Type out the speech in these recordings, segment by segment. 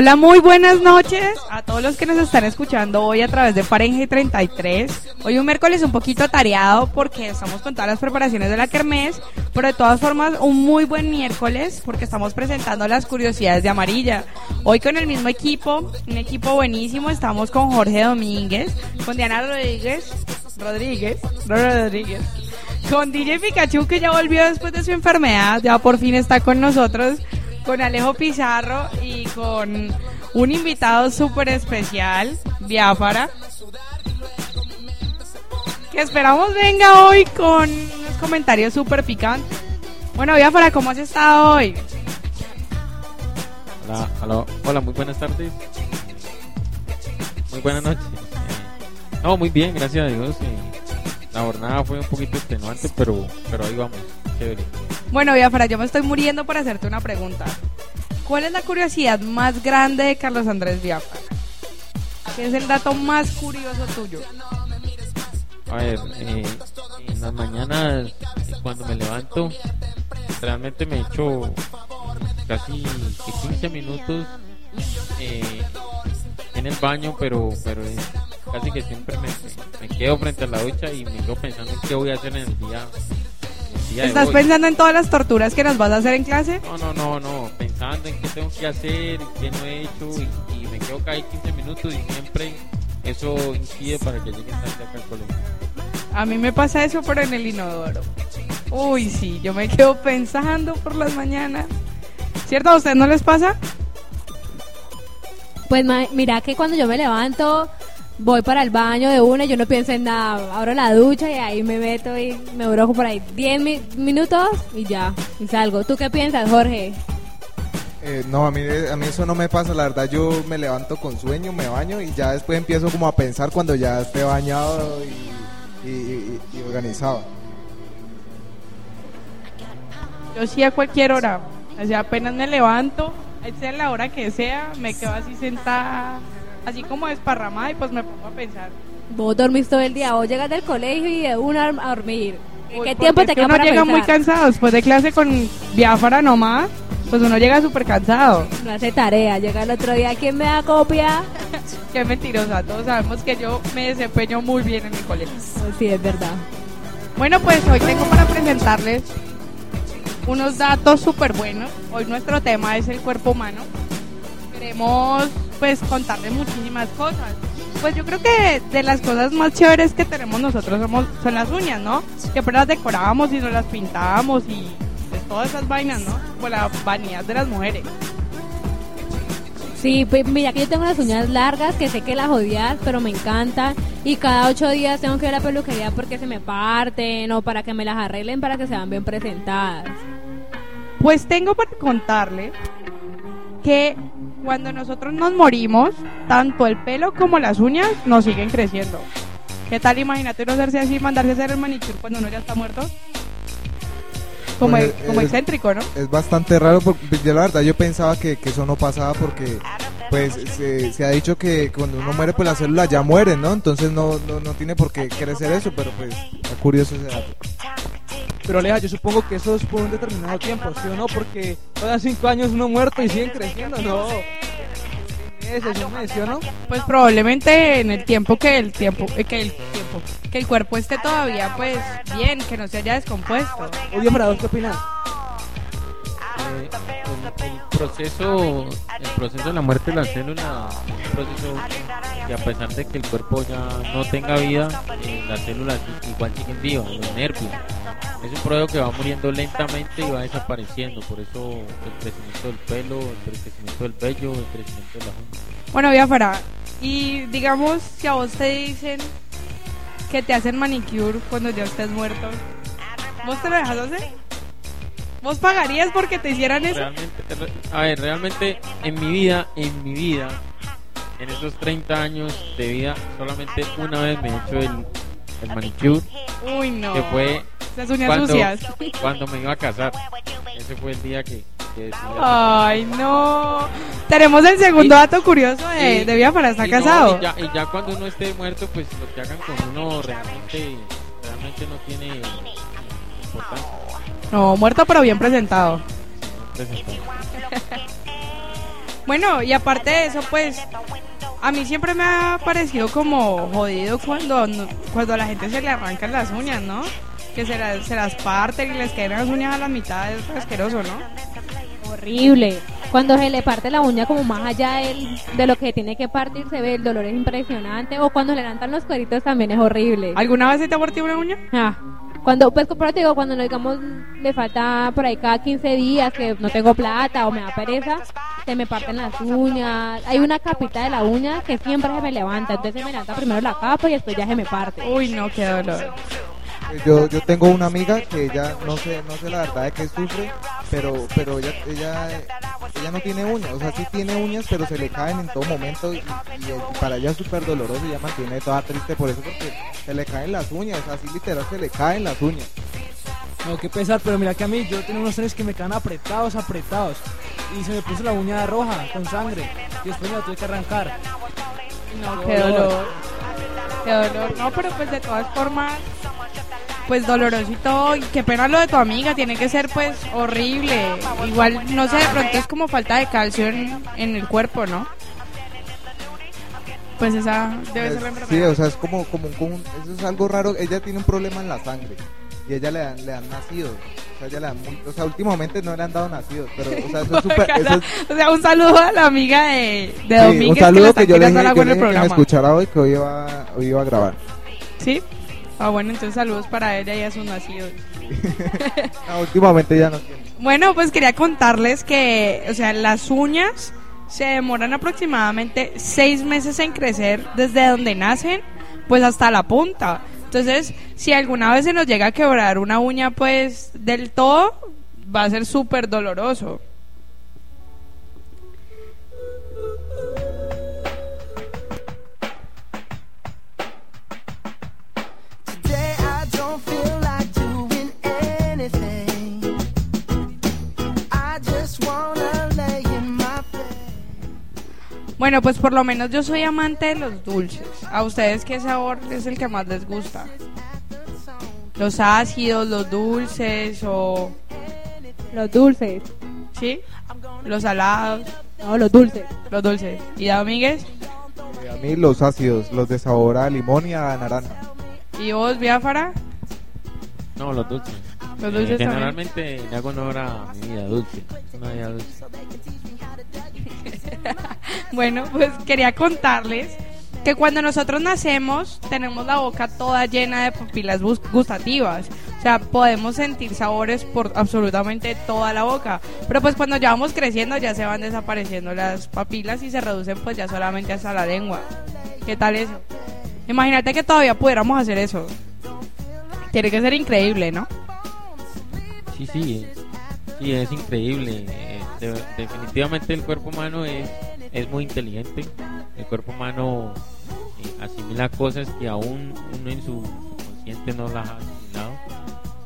Hola, muy buenas noches a todos los que nos están escuchando hoy a través de Fahrenheit 33. Hoy un miércoles un poquito atareado porque estamos con todas las preparaciones de la Kermés, pero de todas formas un muy buen miércoles porque estamos presentando las curiosidades de Amarilla. Hoy con el mismo equipo, un equipo buenísimo, estamos con Jorge Domínguez, con Diana Rodríguez, Rodríguez, Rodríguez, con DJ Pikachu que ya volvió después de su enfermedad, ya por fin está con nosotros con Alejo Pizarro y con un invitado súper especial, Biafara, que esperamos venga hoy con unos comentarios súper picantes. Bueno, Biafara, ¿cómo has estado hoy? Hola, hola, hola, muy buenas tardes. Muy buenas noches. No, muy bien, gracias a Dios. eh, la jornada fue un poquito extenuante, pero, pero ahí vamos. Chévere. Bueno, Biafara, yo me estoy muriendo para hacerte una pregunta. ¿Cuál es la curiosidad más grande de Carlos Andrés Biafara? ¿Qué es el dato más curioso tuyo? A ver, eh, en las mañanas, cuando me levanto, realmente me echo casi que 15 minutos eh, en el baño, pero, pero eh, casi que siempre me, me quedo frente a la ducha y me quedo pensando en qué voy a hacer en el día. De ¿Estás hoy. pensando en todas las torturas que nos vas a hacer en clase? No, no, no, no, pensando en qué tengo que hacer, qué no he hecho y, y me quedo ahí 15 minutos y siempre eso incide para que llegue tarde acá al colegio. A mí me pasa eso, pero en el inodoro. Uy, sí, yo me quedo pensando por las mañanas. ¿Cierto? ¿A ustedes no les pasa? Pues mira que cuando yo me levanto, voy para el baño de una, yo no pienso en nada, abro la ducha y ahí me meto y me brojo por ahí 10 mi- minutos y ya, y salgo. ¿Tú qué piensas, Jorge? Eh, no, a mí, a mí eso no me pasa, la verdad yo me levanto con sueño, me baño y ya después empiezo como a pensar cuando ya esté bañado y, y- y- y organizado. Yo sí a cualquier hora. O sea, apenas me levanto, sea la hora que sea, me quedo así sentada, así como desparramada y pues me pongo a pensar. Vos dormís todo el día, vos llegas del colegio y de una a dormir. ¿Qué Uy, tiempo te queda uno para llega pensar? muy cansado después de clase con Biafara nomás, pues uno llega súper cansado. No hace tarea, llega el otro día, ¿quién me da copia? Qué mentirosa, todos sabemos que yo me desempeño muy bien en mi colegio. Sí, es verdad. Bueno, pues hoy tengo para presentarles unos datos súper buenos. Hoy nuestro tema es el cuerpo humano. Queremos pues contarles muchísimas cosas. Pues yo creo que de las cosas más chéveres que tenemos nosotros somos, son las uñas, ¿no? Siempre las decorábamos y nos las pintábamos y pues, todas esas vainas, ¿no? Por la vanidad de las mujeres. Sí, pues mira que yo tengo las uñas largas que sé que las odias, pero me encantan. Y cada ocho días tengo que ir a la peluquería porque se me parten o para que me las arreglen para que sean bien presentadas. Pues tengo para contarle que cuando nosotros nos morimos, tanto el pelo como las uñas nos siguen creciendo. ¿Qué tal? Imagínate uno hacerse así, mandarse a hacer el manicure cuando uno ya está muerto. Como, Pues, como es- excéntrico, ¿no? Es bastante raro, porque yo la verdad yo pensaba que, que eso no pasaba porque pues se, se ha dicho que cuando uno muere pues las células ya mueren, ¿no? Entonces no, no, no tiene por qué crecer eso, pero pues está curioso ese dato. Pero Aleja, yo supongo que eso es por un determinado tiempo, ¿sí o no? Porque cada cinco años uno muerto y siguen creciendo, ¿no? Es un mes, ¿sí o no? Pues probablemente en el tiempo que el tiempo, eh, que el tiempo, que el cuerpo esté todavía pues bien, que no se haya descompuesto. Obvio, para vos, ¿qué opinas? Eh, el, el proceso el proceso de la muerte de la célula es un proceso que a pesar de que el cuerpo ya no tenga vida eh, las células igual siguen vivas los nervios es un proceso que va muriendo lentamente y va desapareciendo por eso el crecimiento del pelo el crecimiento del vello el crecimiento de las uñas Bueno, Biafara, y digamos, si a vos te dicen que te hacen manicure cuando ya estés muerto. ¿Vos te lo dejas hacer? ¿Vos pagarías porque te hicieran eso? Realmente, re- a ver, realmente en mi vida, en mi vida, en esos 30 años de vida, solamente una vez me he hecho el, el manicure, Uy, no. que fue Las uñas cuando, sucias. cuando me iba a casar. Ese fue el día que, que Ay, no. Tenemos el segundo Y- dato curioso de, y- de y no, casado. y, ya, y ya cuando uno esté muerto, pues lo que hagan con uno realmente, realmente no tiene importancia. No, muerto pero bien presentado. Bueno, y aparte de eso, pues a mí siempre me ha parecido como jodido cuando, cuando a la gente se le arrancan las uñas, ¿no? Que se las, se las parten y les quedan las uñas a la mitad, es asqueroso, ¿no? Horrible. Cuando se le parte la uña como más allá del- de lo que tiene que partir, se ve el dolor es impresionante. O cuando le levantan los cueritos también es horrible. ¿Alguna vez se te ha partido una uña? Ah, cuando, pues, como te digo, cuando no, digamos, le falta por ahí cada 15 días que no tengo plata o me da pereza, se me parten las uñas. Hay una capita de la uña que siempre se me levanta, entonces se me levanta primero la capa y después ya se me parte. Uy, no, qué dolor. Yo, yo tengo una amiga que ella no sé, no sé la verdad de qué sufre, pero, pero ella, ella, ella no tiene uñas, o sea sí tiene uñas, pero se le caen en todo momento y, y- y para ella es súper doloroso y ella mantiene toda triste por eso porque se le caen las uñas, así literal se le caen las uñas. No, qué pesar, pero mira que a mí yo tengo unos trenes que me quedan apretados, apretados. Y se me puso la uña roja, con sangre. Y después me la tuve que arrancar. No, qué dolor. Qué dolor. No, pero pues de todas formas, pues doloroso y todo. Y qué pena lo de tu amiga, tiene que ser pues horrible. Igual, no sé, de pronto es como falta de calcio en, en el cuerpo, ¿no? Pues esa debe ser la Es- sí, enfermedad. o sea es como, como, un- eso es algo raro, ella tiene un problema en la sangre y ella le dan, le dan nacidos. O sea, o últimamente no le han dado nacidos, pero o sea, eso es súper, es- O sea, un saludo a la amiga de, de Sí, Domínguez un saludo que, yo le dije, yo le dije que me escuchara hoy que hoy iba, hoy iba a grabar. ¿Sí? Ah, bueno, entonces saludos para ella y a sus nacidos. No, últimamente ya no tiene. Bueno, pues quería contarles que, o sea, las uñas se demoran aproximadamente seis meses en crecer desde donde nacen, pues hasta la punta. Entonces, si alguna vez se nos llega a quebrar una uña, pues del todo, va a ser súper doloroso. Bueno, pues por lo menos yo soy amante de los dulces. ¿A ustedes qué sabor es el que más les gusta? ¿Los ácidos, los dulces o...? Los dulces. ¿Sí? ¿Los salados? No, los dulces. Los dulces. ¿Y Domínguez? Eh, A mí los ácidos, los de sabor a limón y a naranja. ¿Y vos, Biafara? No, los dulces. Los Eh, dulces también. generalmente le hago honor a mi vida dulce. Una vida dulce. Bueno, pues quería contarles que cuando nosotros nacemos tenemos la boca toda llena de papilas gustativas. O sea, podemos sentir sabores por absolutamente toda la boca. Pero pues cuando ya vamos creciendo ya se van desapareciendo las papilas y se reducen pues ya solamente hasta la lengua. ¿Qué tal eso? Imagínate que todavía pudiéramos hacer eso. Tiene que ser increíble, ¿no? Sí, sí, sí, es increíble. Eh, de- definitivamente el cuerpo humano es, es muy inteligente. El cuerpo humano eh, asimila cosas que aún uno en su consciente no las ha asimilado.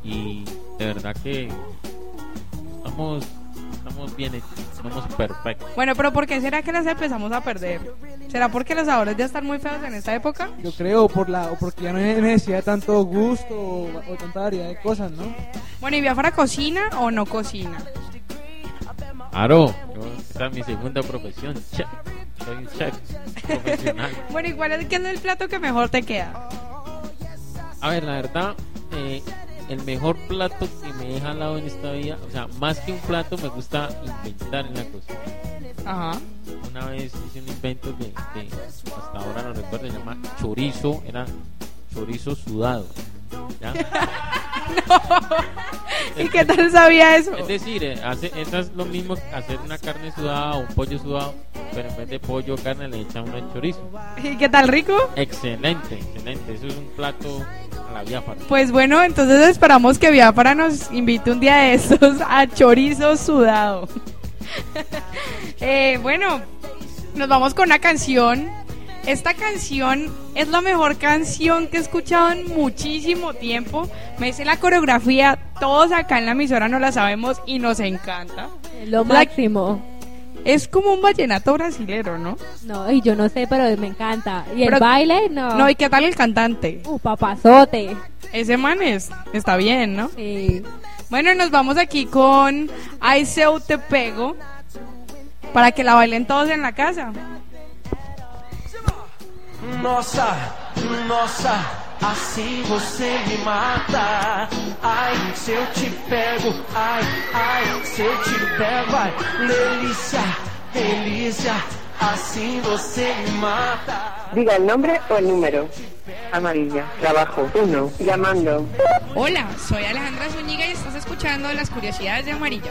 Y de verdad que estamos, estamos bien hechos, somos perfectos. Bueno, pero ¿por qué será que las empezamos a perder? ¿Será porque los sabores ya están muy feos en esta época? Yo creo por la, o porque ya no hay necesidad de tanto gusto o, o tanta variedad de cosas, ¿no? Bueno, ¿y Biafara cocina o no cocina? Aro, yo- esta es mi segunda profesión, chef. Soy un chef profesional. Bueno, ¿y cuál es, qué es el plato que mejor te queda? A ver, la verdad, eh, el mejor plato que me deja al lado en esta vida, o sea, más que un plato, me gusta inventar en la cocina. Ajá. Una vez hice un invento que, que hasta ahora no recuerdo, se llama chorizo, era chorizo sudado. ¿Ya? ¿Y qué tal sabía eso? Es decir, eh, hace, eso es lo mismo que hacer una carne sudada o un pollo sudado, pero en vez de pollo o carne le echan una chorizo. ¿Y qué tal, rico? Excelente, excelente. Eso es un plato a la biafara. Pues bueno, entonces esperamos que Biafara nos invite un día de estos a chorizo sudado. Eh, bueno, nos vamos con una canción. Esta canción es la mejor canción que he escuchado en muchísimo tiempo. Me dice la coreografía, todos acá en la emisora no la sabemos y nos encanta. Lo máximo. Es como un vallenato brasilero, ¿no? No, y yo no sé, pero me encanta. Y el baile, no. No, ¿y qué tal el cantante? Uh, papazote. Ese man es, está bien, ¿no? Sí. Bueno, nos vamos aquí con Ai Seu Te Pego para que la bailen todos en la casa. Nossa, nossa, assim você me mata. Ai, se eu te pego, ai, ai, se eu te pego, ai, delícia, delícia, assim você me mata. Diga el nombre o el número. Amarilla. Trabajo. Uno. Llamando. Hola, soy Alejandra Zúñiga y estás escuchando las curiosidades de Amarilla.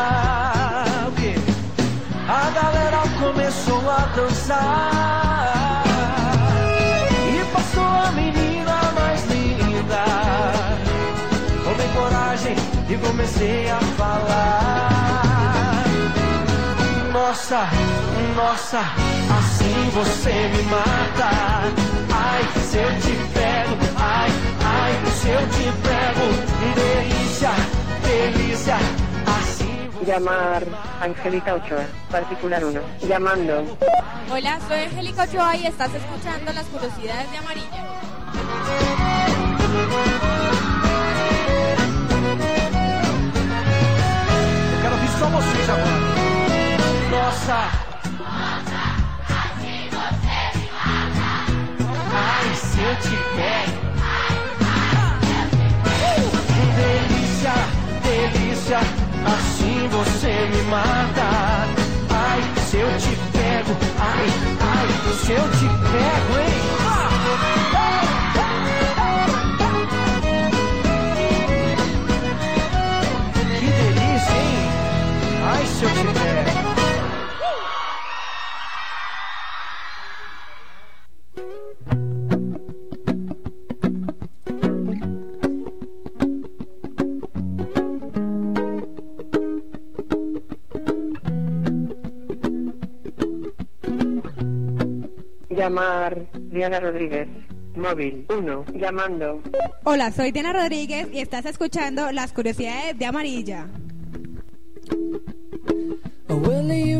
e comecei a falar. Nossa, nossa, assim você me mata. Ai, se eu te pego, ai, ai, se eu te pego, delícia, delícia, assim você Llamar. Angélica Ochoa. Particular 1. Llamando. Hola, soy Angélica Ochoa y estás escuchando las curiosidades de Amarilla. Agora. Nossa. Ai, se eu te pego. Delícia, delícia, assim você me mata. Ai, se eu te pego, ai, ai, se eu te pego, hein? Llamar. Diana Rodríguez. Móvil. 1. Llamando. Hola, soy Diana Rodríguez y estás escuchando las curiosidades de Amarilla.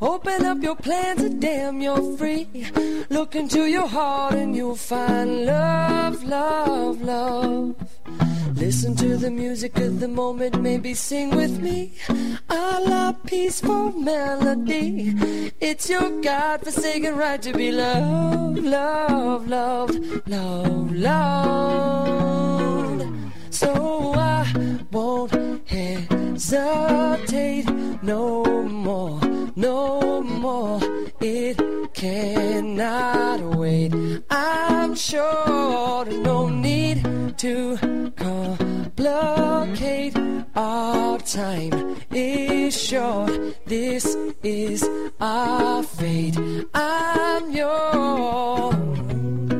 Open up your plans and damn, you're free. Look into your heart and you'll find love, love, love. Listen to the music of the moment, maybe sing with me. A la peaceful melody. It's your God forsaken right to be loved, loved, loved, loved, loved. So I won't hesitate no more, no more. It cannot wait. I'm sure no need to complicate. Our time is short. This is our fate. I'm yours.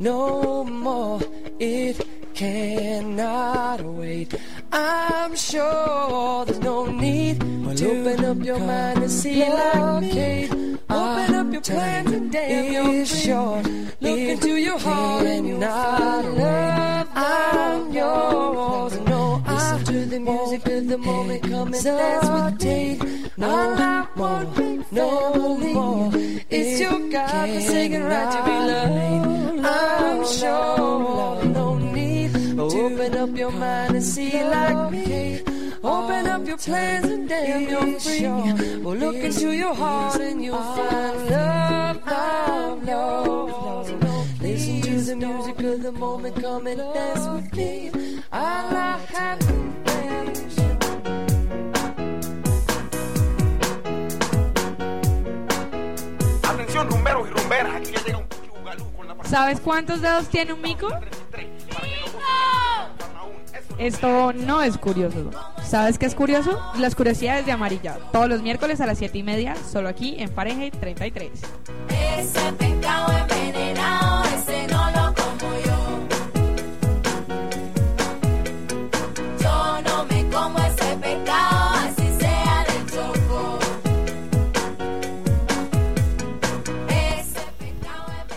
no more. It cannot wait. I'm sure there's no need to open up your mind and see like me. Open up your plans and damn you're short. Look into your heart and you'll find love. I'm yours. Listen to the music of the moment. Come and dance with me. No more, no more. It's your God-forsaken right to be loved. I'm sure no need to open up your mind and see like me. Open up your plans and damn you're free. Well, look into your heart and you'll find love, love, love, love. The music of the moment. Come and dance with me. Have Atención, rumberos y rumberas. Aquí ya llega un chugalú con la ¿Sabes cuántos dedos tiene un mico? Esto no es curioso. ¿Sabes qué es curioso? Las curiosidades de amarilla. Todos los miércoles a las 7 y media, solo aquí en Fahrenheit 33.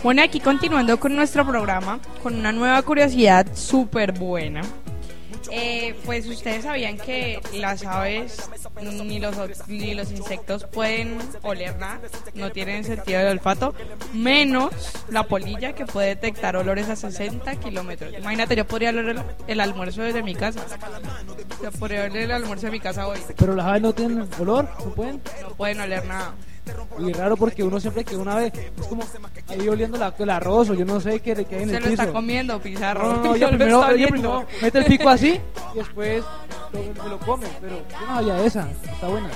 Bueno, aquí continuando con nuestro programa, con una nueva curiosidad súper buena. Eh, pues ustedes sabían que las aves ni los, ni los insectos pueden oler nada, no tienen sentido del olfato, menos la polilla que puede detectar olores a 60 kilómetros. Imagínate, yo podría oler el, el almuerzo desde mi casa. Yo podría oler el almuerzo de mi casa hoy. Pero las aves no tienen olor, no pueden. No pueden oler nada. Y raro porque uno siempre que una vez es como ahí oliendo la, el arroz o yo no sé qué, qué hay en Se el lo piso. está comiendo, Pizarro. No, no, no, Yo ella lo primero, ella mete el pico así y después lo, se lo come. Pero yo no sabía esa, está buena.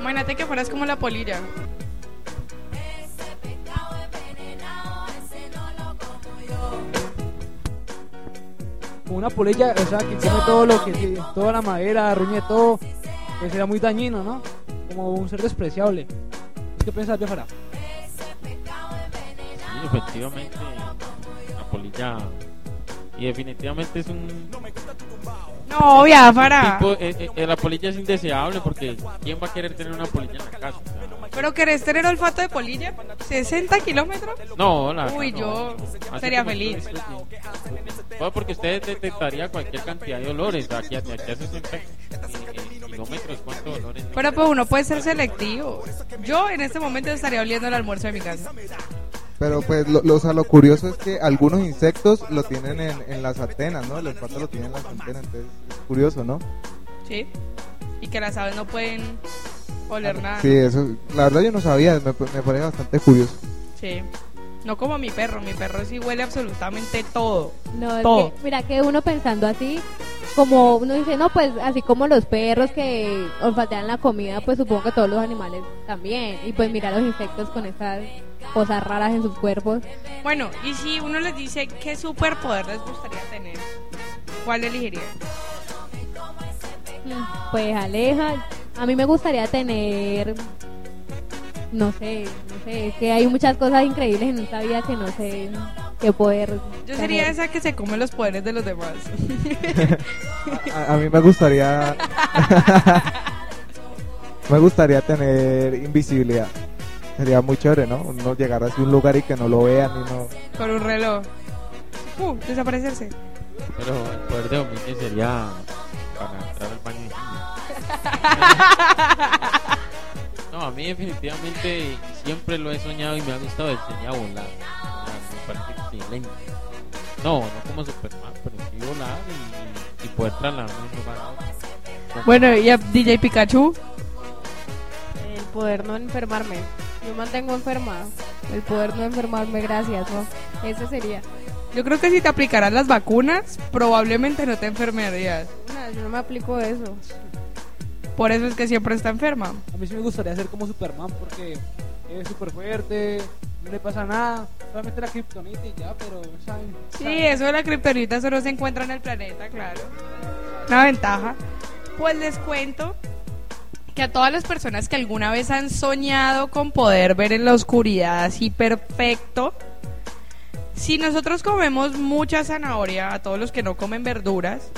Imagínate que fueras como la polilla. Como una polilla, o sea, que come todo lo que, toda la madera, arruñe todo, pues sería muy dañino, ¿no? Como un ser despreciable. ¿Qué piensas, Biafara? Sí, efectivamente, la polilla. Y definitivamente es un. No, Biafara. tipo- eh, eh, la polilla es indeseable porque ¿quién va a querer tener una polilla en la casa? O sea, ¿Pero querés tener olfato de polilla? ¿60 kilómetros? no, la Uy, no. yo sería feliz. dices, sí. Bueno, porque usted detectaría cualquier cantidad de olores. Aquí, aquí a 60 eh, kilómetros, ¿cuántos olores? Pero pues uno puede ser selectivo. Yo en este momento estaría oliendo el almuerzo de mi casa. Pero pues lo, lo, o sea, lo curioso es que algunos insectos lo tienen en, en las antenas, ¿no? El olfato lo tienen en las antenas, entonces es curioso, ¿no? ¿Sí? Y que las aves no pueden oler nada. Sí, eso, la verdad yo no sabía, me, me parece bastante curioso. Sí. No como mi perro, mi perro sí huele absolutamente todo. No, es todo. que, mira que uno pensando así, como uno dice, no, pues así como los perros que olfatean la comida, pues supongo que todos los animales también. Y pues mira los insectos con esas cosas raras en sus cuerpos. Bueno, y si uno les dice qué superpoder les gustaría tener, ¿cuál elegirían? Pues Aleja, a mí me gustaría tener, no sé, es que hay muchas cosas increíbles en esta vida que no sé qué poder. Yo sería tener. esa que se come los poderes de los demás. A, a mí me gustaría. me gustaría tener invisibilidad. Sería muy chévere, ¿no? Uno llegar así a un lugar y que no lo vean y no. Con un reloj. Uh, desaparecerse. Pero el poder de dominio sería para entrar al baño. No, a mí definitivamente siempre lo he soñado y me ha gustado el sueño a volar. volar, Me parece excelente. No, no como Superman, pero sí volar y, y poder trasladarme de un lugar a otro. Bueno, ¿y a DJ Pikachu? El poder no enfermarme. Yo mantengo enferma. El poder no enfermarme, gracias, ¿no? Ese sería. Yo creo que si te aplicaras las vacunas, probablemente no te enfermarías. No, yo no me aplico eso. Por eso es que siempre está enferma. A mí sí me gustaría ser como Superman porque es súper fuerte, no le pasa nada, solamente la kriptonita y ya, pero saben. Sí, eso de la kriptonita solo se encuentra en el planeta, claro. Una ventaja. Pues les cuento que a todas las personas que alguna vez han soñado con poder ver en la oscuridad así perfecto, si nosotros comemos mucha zanahoria, a todos los que no comen verduras,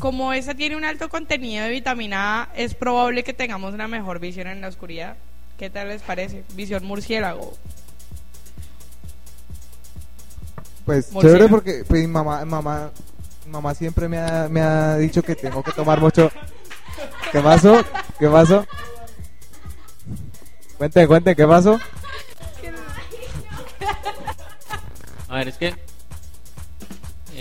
como esa tiene un alto contenido de vitamina A, es probable que tengamos una mejor visión en la oscuridad. ¿Qué tal les parece? Visión murciélago. Pues Murciélago. chévere porque pues, mamá, mamá, mamá siempre me ha, me ha dicho que tengo que tomar mucho. ¿Qué pasó? ¿Qué pasó? Cuenten, cuenten, ¿qué pasó? A ver, es que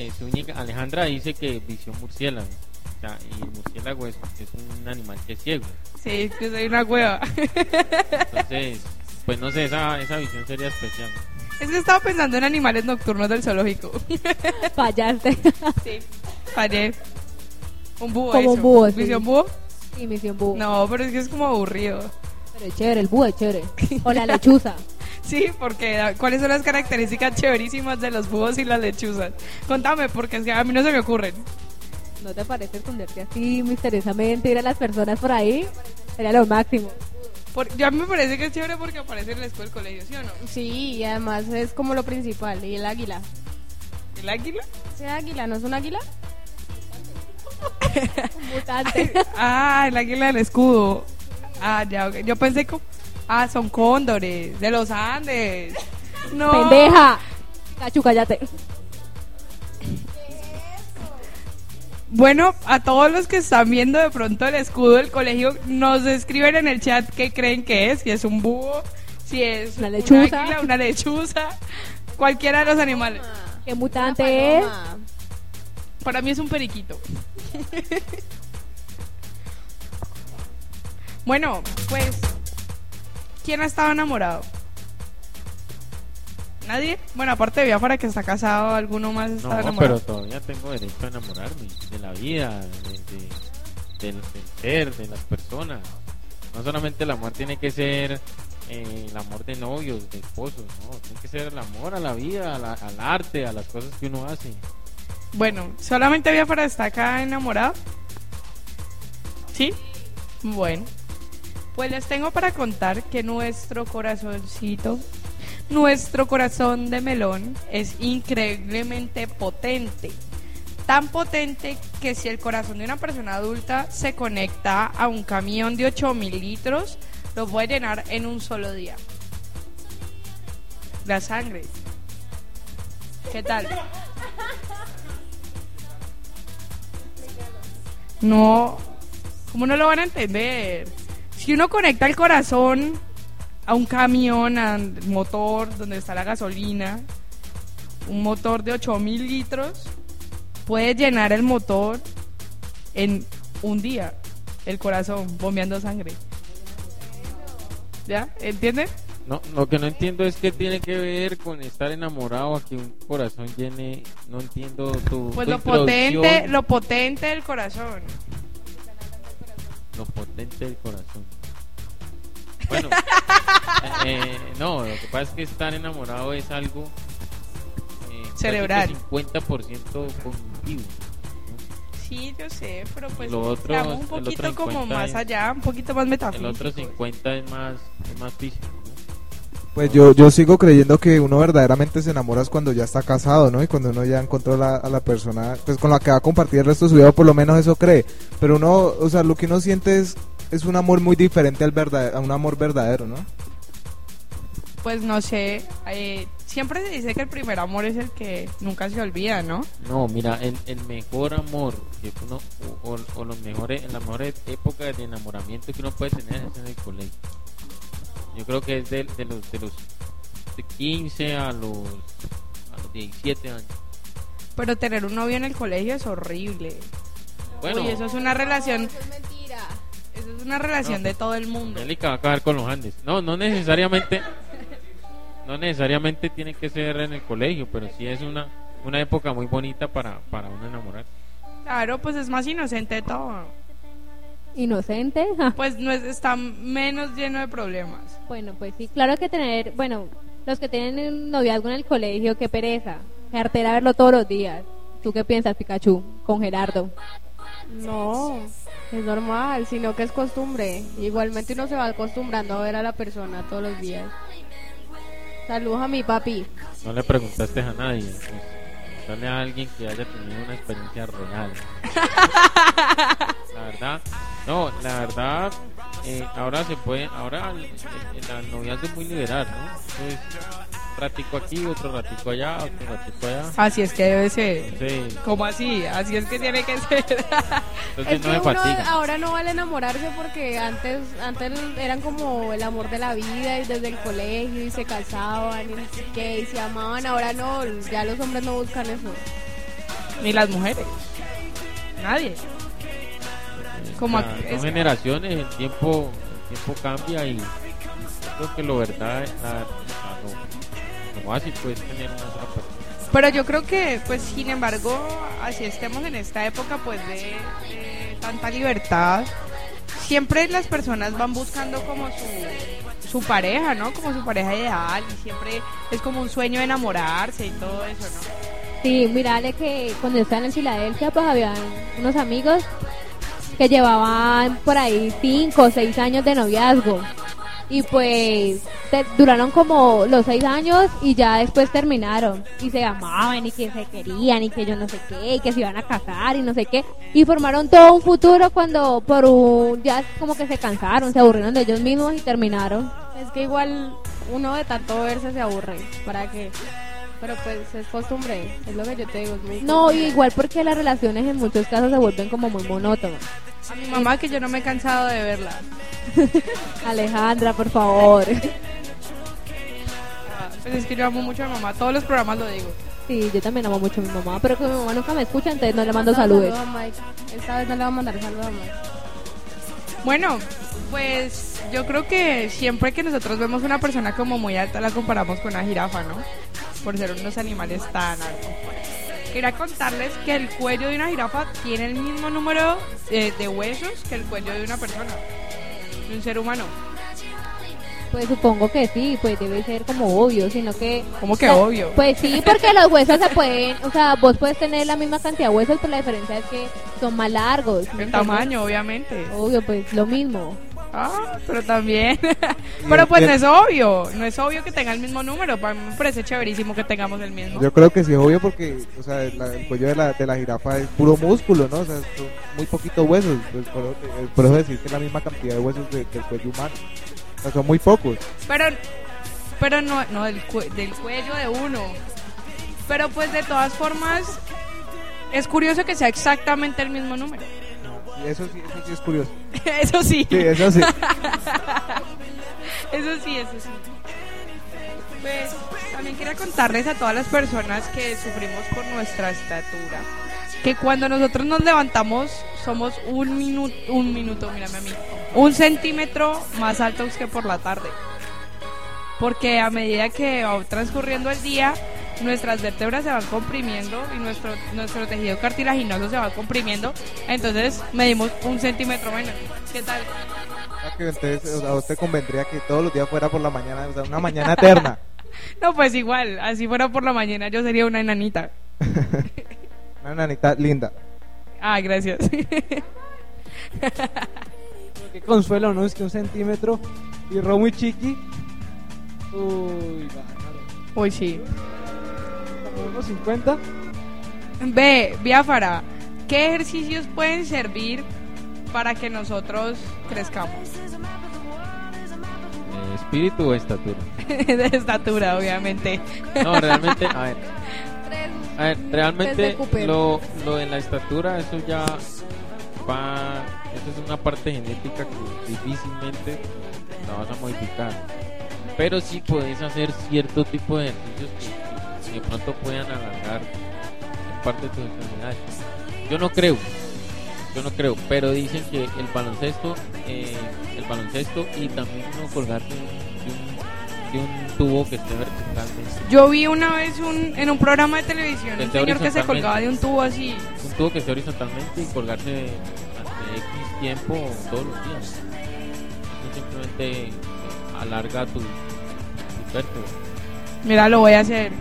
eh, Alejandra dice que visión murciélago. O sea, y el murciélago es, es un animal que es ciego. Sí, yo soy una cueva. Entonces, pues no sé, esa, esa visión sería especial. Es que estaba pensando en animales nocturnos del zoológico. Fallaste. Sí, fallé. Un búho. Como eso. un búho, sí. ¿Misión búho? Sí, misión búho. No, pero es que es como aburrido. Pero es chévere, el búho es chévere. O la lechuza. Sí, porque ¿cuáles son las características chéverísimas de los búhos y las lechuzas? Contame, porque es que a mí no se me ocurren. ¿No te parece esconderte así misteriosamente, ir a las personas por ahí? Sería lo máximo. Por, ya me parece que es chévere porque aparece en la escuela del colegio, ¿sí o no? Sí, y además es como lo principal. Y el águila. ¿El águila? ¿Sí, águila? ¿No es un águila? Un mutante. Ah, el águila del escudo. Ah, ya, ok. Yo pensé que... Ah, son cóndores, de los Andes. No. ¡Pendeja! Cachu, cállate. Bueno, a todos los que están viendo de pronto el escudo del colegio, nos escriben en el chat qué creen que es, si es un búho, si es Una lechuza. águila, una lechuza, cualquiera de los animales. ¿Qué mutante es? Para mí es un periquito. bueno, pues, ¿quién ha estado enamorado? ¿Nadie? Bueno, aparte de Biafara que está casado, ¿alguno más está No, enamorado? pero todavía tengo derecho a enamorarme de la vida, de, de- del, del ser, de las personas. No solamente el amor tiene que ser eh, el amor de novios, de esposos, no, tiene que ser el amor a la vida, a la- al arte, a las cosas que uno hace. Bueno, ¿solamente Biafara está acá enamorado? ¿Sí? Bueno. Pues les tengo para contar que nuestro corazoncito, nuestro corazón de melón es increíblemente potente. Tan potente que si el corazón de una persona adulta se conecta a un camión de 8000 litros, lo puede llenar en un solo día. La sangre. ¿Qué tal? No, ¿cómo no lo van a entender? Si uno conecta el corazón a un camión, al motor donde está la gasolina, un motor de 8000 litros, puede llenar el motor en un día, el corazón, bombeando sangre. ¿Ya? ¿Entienden? No, lo que no entiendo es que tiene que ver con estar enamorado a que un corazón llene. No entiendo tu. Pues tu lo potente, lo potente del corazón. Lo potente del corazón. Bueno, eh, no, lo que pasa es que estar enamorado es algo eh, casi que Cerebral. 50% cognitivo. Sí, yo sé, pero pues Lo otro- un el poquito como 50 más es- allá, un poquito más El metafísico. otro 50 es más, es más físico. Pues yo, yo sigo creyendo que uno verdaderamente se enamora es cuando ya está casado, ¿no? Y cuando uno ya encontró la- a la persona pues con la que va a compartir el resto de su vida, por lo menos eso cree. Pero uno, o sea, lo que uno siente es, es un amor muy diferente al verdadero, a un amor verdadero, ¿no? Pues no sé, eh, siempre se dice que el primer amor es el que nunca se olvida, ¿no? No, mira, el, el mejor amor que uno, o, o- o los mejores, en las mejores épocas de enamoramiento que uno puede tener es en el colegio. Yo creo que es de, de los de los de 15 a los a los 17 años. Pero tener un novio en el colegio es horrible. Bueno. Uy, eso es una relación, Eso es mentira. eso es una relación No. de todo el mundo. Angélica va a acabar con los Andes. No, no necesariamente no necesariamente tiene que ser en el colegio, pero sí es una una época muy bonita para para uno enamorar. Claro, pues es más inocente todo. Inocente. Pues no es, está menos lleno de problemas. Bueno, pues sí, claro que tener, bueno, los que tienen un noviazgo en el colegio, qué pereza. Cartera verlo todos los días. ¿Tú qué piensas, Pikachu? Con Gerardo. No, es normal, sino que es costumbre. Igualmente uno se va acostumbrando a ver a la persona todos los días. Saludos a mi papi. No le preguntaste a nadie. Pues, dale a alguien que haya tenido una experiencia real. La verdad, no, la verdad, eh, ahora se puede, ahora el, el, el noviazgo es muy liberal, ¿no? Entonces, ratico aquí, otro ratico allá, otro ratico allá. Así es que debe ser. Sí. ¿Cómo así? Así es que tiene que ser. Entonces Es no que me uno fatiga. ahora no vale enamorarse porque antes antes eran como el amor de la vida y desde el colegio y se casaban y qué y se amaban. Ahora no, ya los hombres no buscan eso. Ni las mujeres. Nadie. Como son es- generaciones, el tiempo, el tiempo cambia y creo que lo verdad, la, la- lo, lo básico es tener una sola persona. Pero yo creo que, pues, sin embargo, así estemos en esta época, pues, de, de tanta libertad, siempre las personas van buscando como su, su pareja, ¿no? Como su pareja ideal, y siempre es como un sueño de enamorarse y todo eso, ¿no? Sí, mirale que cuando yo estaba en Filadelfia, pues habían unos amigos que llevaban por ahí cinco o seis años de noviazgo. Y pues te- duraron como los seis años y ya después terminaron. Y se amaban y que se querían y que yo no sé qué, y que se iban a casar y no sé qué. Y formaron todo un futuro cuando por un, ya como que se cansaron, se aburrieron de ellos mismos y terminaron. Es que igual uno de tanto verse se aburre. ¿Para qué? Pero pues es costumbre, es lo que yo te digo. Es muy No, igual porque las relaciones en muchos casos se vuelven como muy monótonas. A mi mamá que yo no me he cansado de verla. Alejandra, por favor. Ah, Pues es que yo amo mucho a mi mamá, todos los programas lo digo. Sí, yo también amo mucho a mi mamá, pero que mi mamá nunca me escucha, entonces no le mando saludos. saludos a Mike. Esta vez no le voy a mandar saludos a Mike. Bueno, pues yo creo que siempre que nosotros vemos una persona como muy alta la comparamos con una jirafa, ¿no? Por ser unos animales tan altos. Quería contarles que el cuello de una jirafa tiene el mismo número eh, de huesos que el cuello de una persona, de un ser humano. Pues supongo que sí, pues debe ser como obvio, sino que... ¿Cómo que obvio? Pues sí, porque los huesos se pueden, o sea, vos puedes tener la misma cantidad de huesos, pero la diferencia es que son más largos. ¿me El entiendes? tamaño, obviamente. Obvio, pues lo mismo. Ah, pero también. pero pues el- no es obvio, no es obvio que tenga el mismo número. Para mí me parece chéverísimo que tengamos el mismo. Yo creo que sí es obvio porque, o sea, la- el cuello de la, de la jirafa es puro músculo, ¿no? O sea, son muy poquitos huesos. pues, por, eso- eh, por eso decir que es la misma cantidad de huesos de- del cuello humano. O sea, son muy pocos. Pero, pero no, no del, cue- del cuello de uno. Pero pues de todas formas, es curioso que sea exactamente el mismo número. Eso sí, eso sí es curioso. eso sí. Sí, eso sí. eso sí, eso sí. Pues también quería contarles a todas las personas que sufrimos por nuestra estatura que cuando nosotros nos levantamos somos un minuto, un minuto, mírame a mí, un centímetro más altos que por la tarde. porque a medida que va transcurriendo el día, nuestras vértebras se van comprimiendo y nuestro, nuestro tejido cartilaginoso se va comprimiendo, entonces medimos un centímetro menos. ¿Qué tal? Que Entonces, o sea, a usted convendría que todos los días fuera por la mañana, o sea, una mañana eterna. No, pues igual, así fuera por la mañana yo sería una enanita. Una nanita linda. Ah, gracias. Qué consuelo, ¿no? Es que un centímetro y ro muy chiqui. Uy, bájalo. Uy, sí. Unos 50. Ve, Biafara, ¿qué ejercicios pueden servir para que nosotros crezcamos? Eh, ¿Espíritu o estatura? de estatura, obviamente. No, realmente, a ver. A ver, realmente lo, lo de la estatura, eso ya va. Eso es una parte genética que difícilmente la vas a modificar. Pero sí puedes hacer cierto tipo de ejercicios que, que de pronto puedan alargar parte de tus enfermedades. Yo no creo, yo no creo, pero dicen que el baloncesto, eh, el baloncesto y también uno colgarte de un, de un tubo que esté verticalmente. Yo vi una vez un, en un programa de televisión Que un señor que se colgaba de un tubo así. Un tubo que esté horizontalmente y colgarse durante X tiempo todos los días. Simplemente eh, alarga tu, tu. Mira, lo voy a hacer.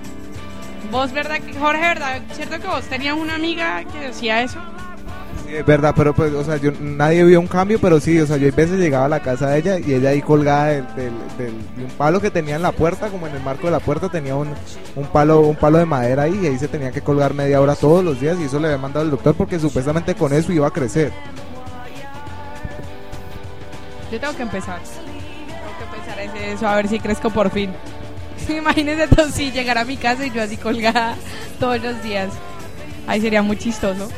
Vos, ¿verdad? Jorge, ¿verdad? ¿Cierto que vos tenías una amiga que hacía eso? Sí, es verdad, pero pues, o sea, yo, nadie vio un cambio, pero sí, o sea, yo a veces llegaba a la casa de ella y ella ahí colgada del, del, del- de un palo que tenía en la puerta, como en el marco de la puerta tenía un, un palo un palo de madera ahí y ahí se tenía que colgar media hora todos los días y eso le había mandado el doctor porque supuestamente con eso iba a crecer. Yo tengo que empezar. Tengo que empezar en eso, a ver si crezco por fin. Imagínense entonces si llegar a mi casa y yo así colgada todos los días. Ahí sería muy chistoso.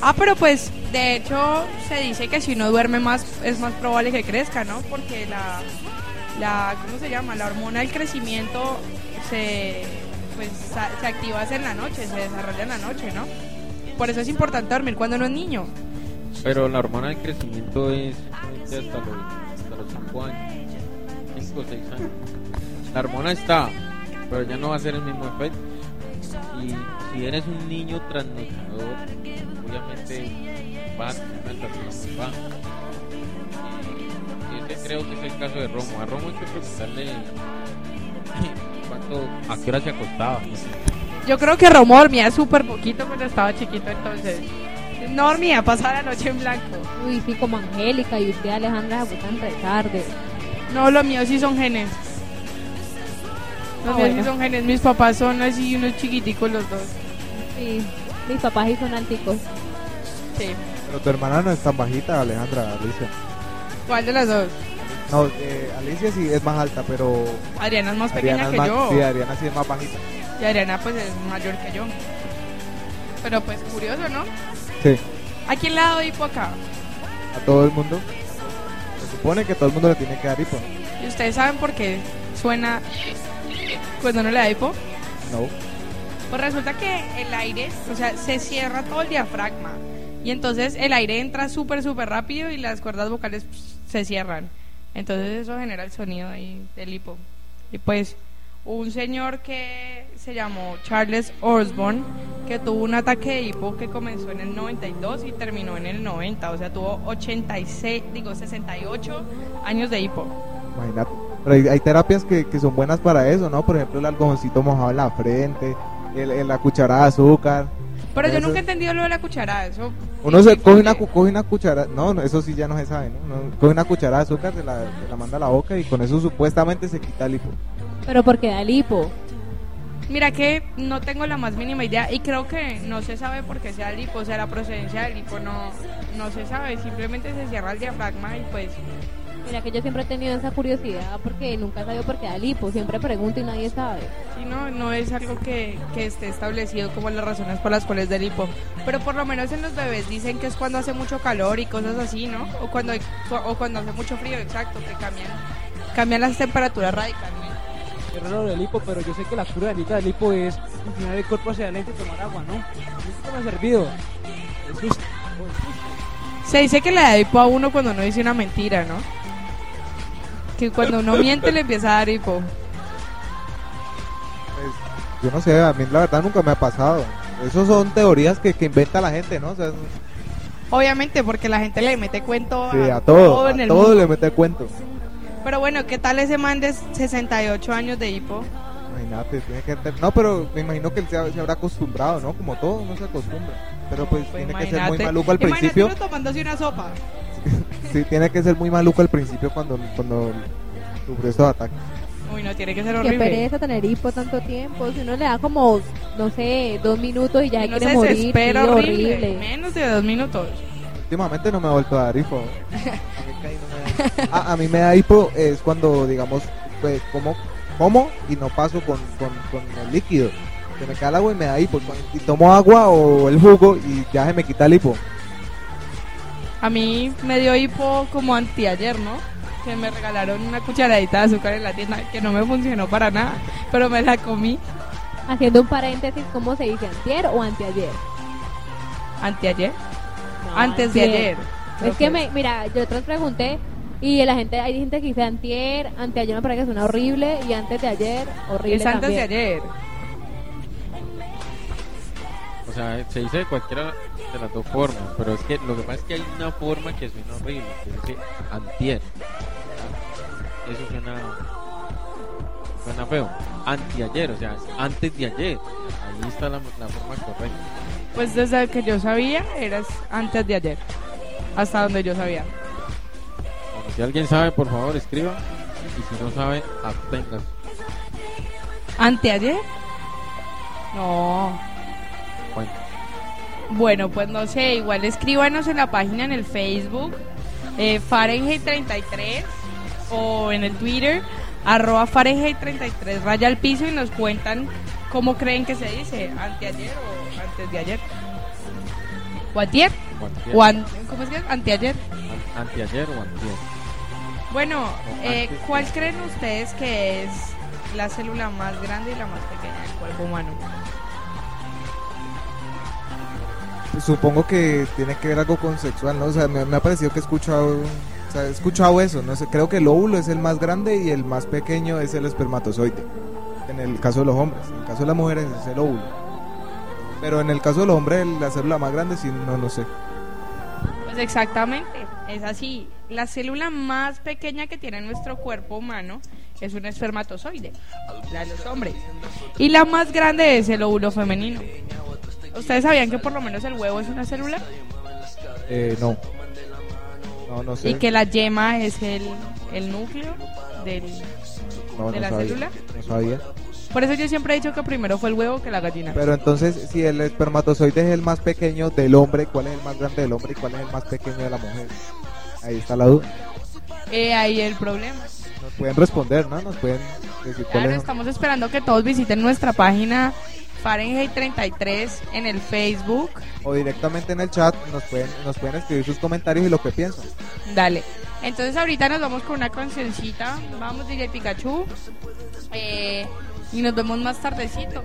Ah, pero pues, de hecho, se dice que si uno duerme más, es más probable que crezca, ¿no? Porque la, ¿cómo se llama? La hormona del crecimiento se, pues, se activa en la noche, se desarrolla en la noche, ¿no? Por eso es importante dormir cuando uno es niño. Pero la hormona del crecimiento es hasta los, hasta los 5 años, 5 o 6 años. La hormona está, pero ya no va a ser el mismo efecto. Y si eres un niño trasnochador, obviamente vas a tener una. Y ese creo que es el caso de Romo. A Romo hay que preguntarle cuánto, a qué hora se acostaba. Yo creo que Romo dormía súper poquito cuando estaba chiquito, entonces. No dormía, pasaba la noche en blanco. Uy, sí, como Angélica y usted, Alejandra, se acuestan re tarde. No, los míos sí son genes. Los míos bueno. sí son genes. Mis papás son así unos chiquiticos los dos. Sí, mis papás sí son alticos. Sí. Pero tu hermana no es tan bajita, Alejandra, Alicia. ¿Cuál de las dos? No, eh, Alicia sí es más alta, pero... Adriana es más pequeña es que más- yo. Sí, Adriana sí es más bajita. Y Adriana pues es mayor que yo. Pero pues curioso, ¿no? Sí, ¿A quién le ha dado hipo acá? a todo el mundo. Se supone que todo el mundo le tiene que dar hipo. ¿Y ustedes saben por qué suena cuando no le da hipo? No. Pues resulta que el aire, o sea, se cierra todo el diafragma. Y entonces el aire entra súper, súper rápido y las cuerdas vocales pues, se cierran. Entonces eso genera el sonido ahí del hipo. Y pues un señor que se llamó Charles Osborne, que tuvo un ataque de hipo que comenzó en el 92 y terminó en el 90. O sea, tuvo 86, digo, 68 años de hipo. Imagínate. Pero hay, hay terapias que, que son buenas para eso, ¿no? Por ejemplo, el algodoncito mojado en la frente, el, el- la cucharada de azúcar. Pero yo nunca he entendido lo de la cucharada. Eso Uno se coge una, cu- coge una cuchara, no, no, eso sí ya no se sabe, ¿no? Uno coge una cucharada de azúcar, se la, se la manda a la boca y con eso supuestamente se quita el hipo. Pero porque da lipo. Mira que no tengo la más mínima idea y creo que no se sabe por qué sea el hipo, o sea, la procedencia del hipo no, no se sabe, simplemente se cierra el diafragma y pues... Mira que yo siempre he tenido esa curiosidad porque nunca he sabido por qué da lipo. Siempre pregunto y nadie sabe. Sí, no, no es algo que, que esté establecido como las razones por las cuales del hipo. Pero por lo menos en los bebés dicen que es cuando hace mucho calor y cosas así, ¿no? O cuando, o cuando hace mucho frío, exacto, que cambian, cambian las temperaturas radicalmente. Es raro del hipo, pero yo sé que la cura del del hipo es inclinar el cuerpo hacia adelante y tomar agua, ¿no? Esto me ha servido. Es justo. Se dice que le da hipo a uno cuando no dice una mentira, ¿no? Que cuando uno miente le empieza a dar hipo. Pues, yo no sé, a mí la verdad nunca me ha pasado. Esas son teorías que, que inventa la gente, ¿no? O sea, Obviamente, porque la gente le mete cuento sí, a todo, en a el todo mundo. le mete cuento. Pero bueno, ¿qué tal ese man de 68 años de hipo? Imagínate, tiene que ter- No, pero me imagino que él se, ha- se habrá acostumbrado, ¿no? Como todo, no se acostumbra. Pero pues, tiene que ser muy maluco al imagínate principio. uno tomándose una sopa. Sí, tiene que ser muy maluco al principio cuando, cuando sufre estos ataques. Uy, no, tiene que ser Qué horrible. pereza tener hipo tanto tiempo. Si uno le da como, no sé, dos minutos y ya Uno quiere se morir. desespera sí, horrible. horrible. Menos de dos minutos. Últimamente no me ha vuelto a dar hipo. A, a mí me da hipo es cuando, digamos, pues, como, como y no paso con, con, con el líquido. Se me cae el agua y me da hipo. Y tomo agua o el jugo y ya se me quita el hipo. A mí me dio hipo como anteayer, ¿no? Que me regalaron una cucharadita de azúcar en la tienda que no me funcionó para nada, pero me la comí Haciendo un paréntesis, ¿cómo se dice? ¿Antier o anteayer? anteayer. No, Antes de ayer. Es que, me, mira, yo otros pregunté y la gente, hay gente que dice antier, anteayer me parece que suena horrible y antes de ayer, horrible Es antes de ayer. O sea, se dice cualquiera de las dos formas, pero es que lo que pasa es que hay una forma que suena horrible, que dice antier. Eso suena suena feo. Anteayer, o sea, es antes de ayer. Ahí está la, la forma correcta. Pues desde que yo sabía, eras antes de ayer. Hasta donde yo sabía. Bueno, si alguien sabe, por favor, escriba. Y si no sabe, absténgase. ¿Anteayer? No. Bueno, Bueno, pues no sé, igual escríbanos en la página en el Facebook, eh, Fahrenheit 33, o en el Twitter, arroba Fahrenheit 33, raya al piso y nos cuentan cómo creen que se dice, anteayer o antes de ayer. ¿O antier? o antier. ¿O an- ¿Cómo es que es? Anteayer. An- anteayer o antier. Bueno, eh. ¿cuál creen ustedes que es la célula más grande y la más pequeña del cuerpo humano? Supongo que tiene que ver algo con sexual, ¿no? O sea, me, ha parecido que he escuchado, o sea, he escuchado eso, no sé, creo que el óvulo es el más grande y el más pequeño es el espermatozoide. En el caso de los hombres, en el caso de las mujeres es el óvulo. Pero en el caso de los hombres la célula más grande sí no no sé. Pues exactamente, es así. La célula más pequeña que tiene nuestro cuerpo humano es un espermatozoide, la de los hombres. Y la más grande es el óvulo femenino. ¿Ustedes sabían que por lo menos el huevo es una célula? Eh, no. No, no sé. Y que la yema es el, el núcleo del, no, de la sabía, célula. No sabía. Por eso yo siempre he dicho que primero fue el huevo que la gallina. Pero entonces, si el espermatozoide es el más pequeño del hombre, ¿cuál es el más grande del hombre y cuál es el más pequeño de la mujer? Ahí está la duda. Eh, ahí el problema. Nos pueden responder, ¿no? Nos pueden decir cuál Claro, es. estamos esperando que todos visiten nuestra página Fahrenheit 33 en el Facebook. O directamente en el chat nos pueden, nos pueden escribir sus comentarios y lo que piensan. Dale. Entonces ahorita nos vamos con una cancioncita. Vamos DJ Pikachu. Eh, y nos vemos más tardecito.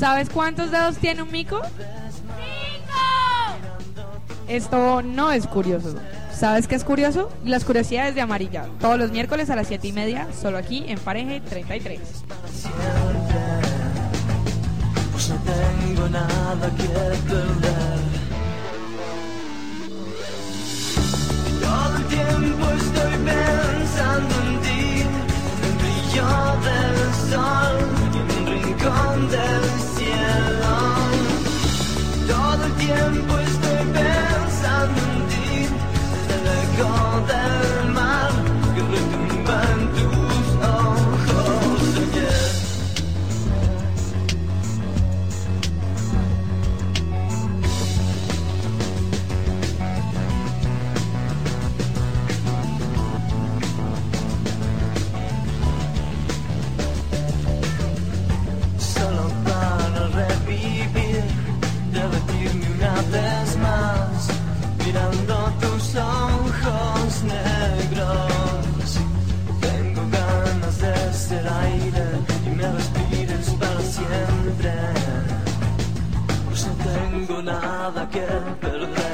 ¿Sabes cuántos dedos tiene un mico? Esto no es curioso. ¿Sabes qué es curioso? Las curiosidades de amarilla. Todos los miércoles a las 7 y media, solo aquí en Pareje 33. Pues no tengo nada que perder. Todo el tiempo estoy pensando en ti, en el brillo del sol en un rincón del cielo. Todo el tiempo estoy pensando en ti, en vez más, mirando tus ojos negros. Tengo ganas de ser aire y me respires para siempre, pues no tengo nada que perder.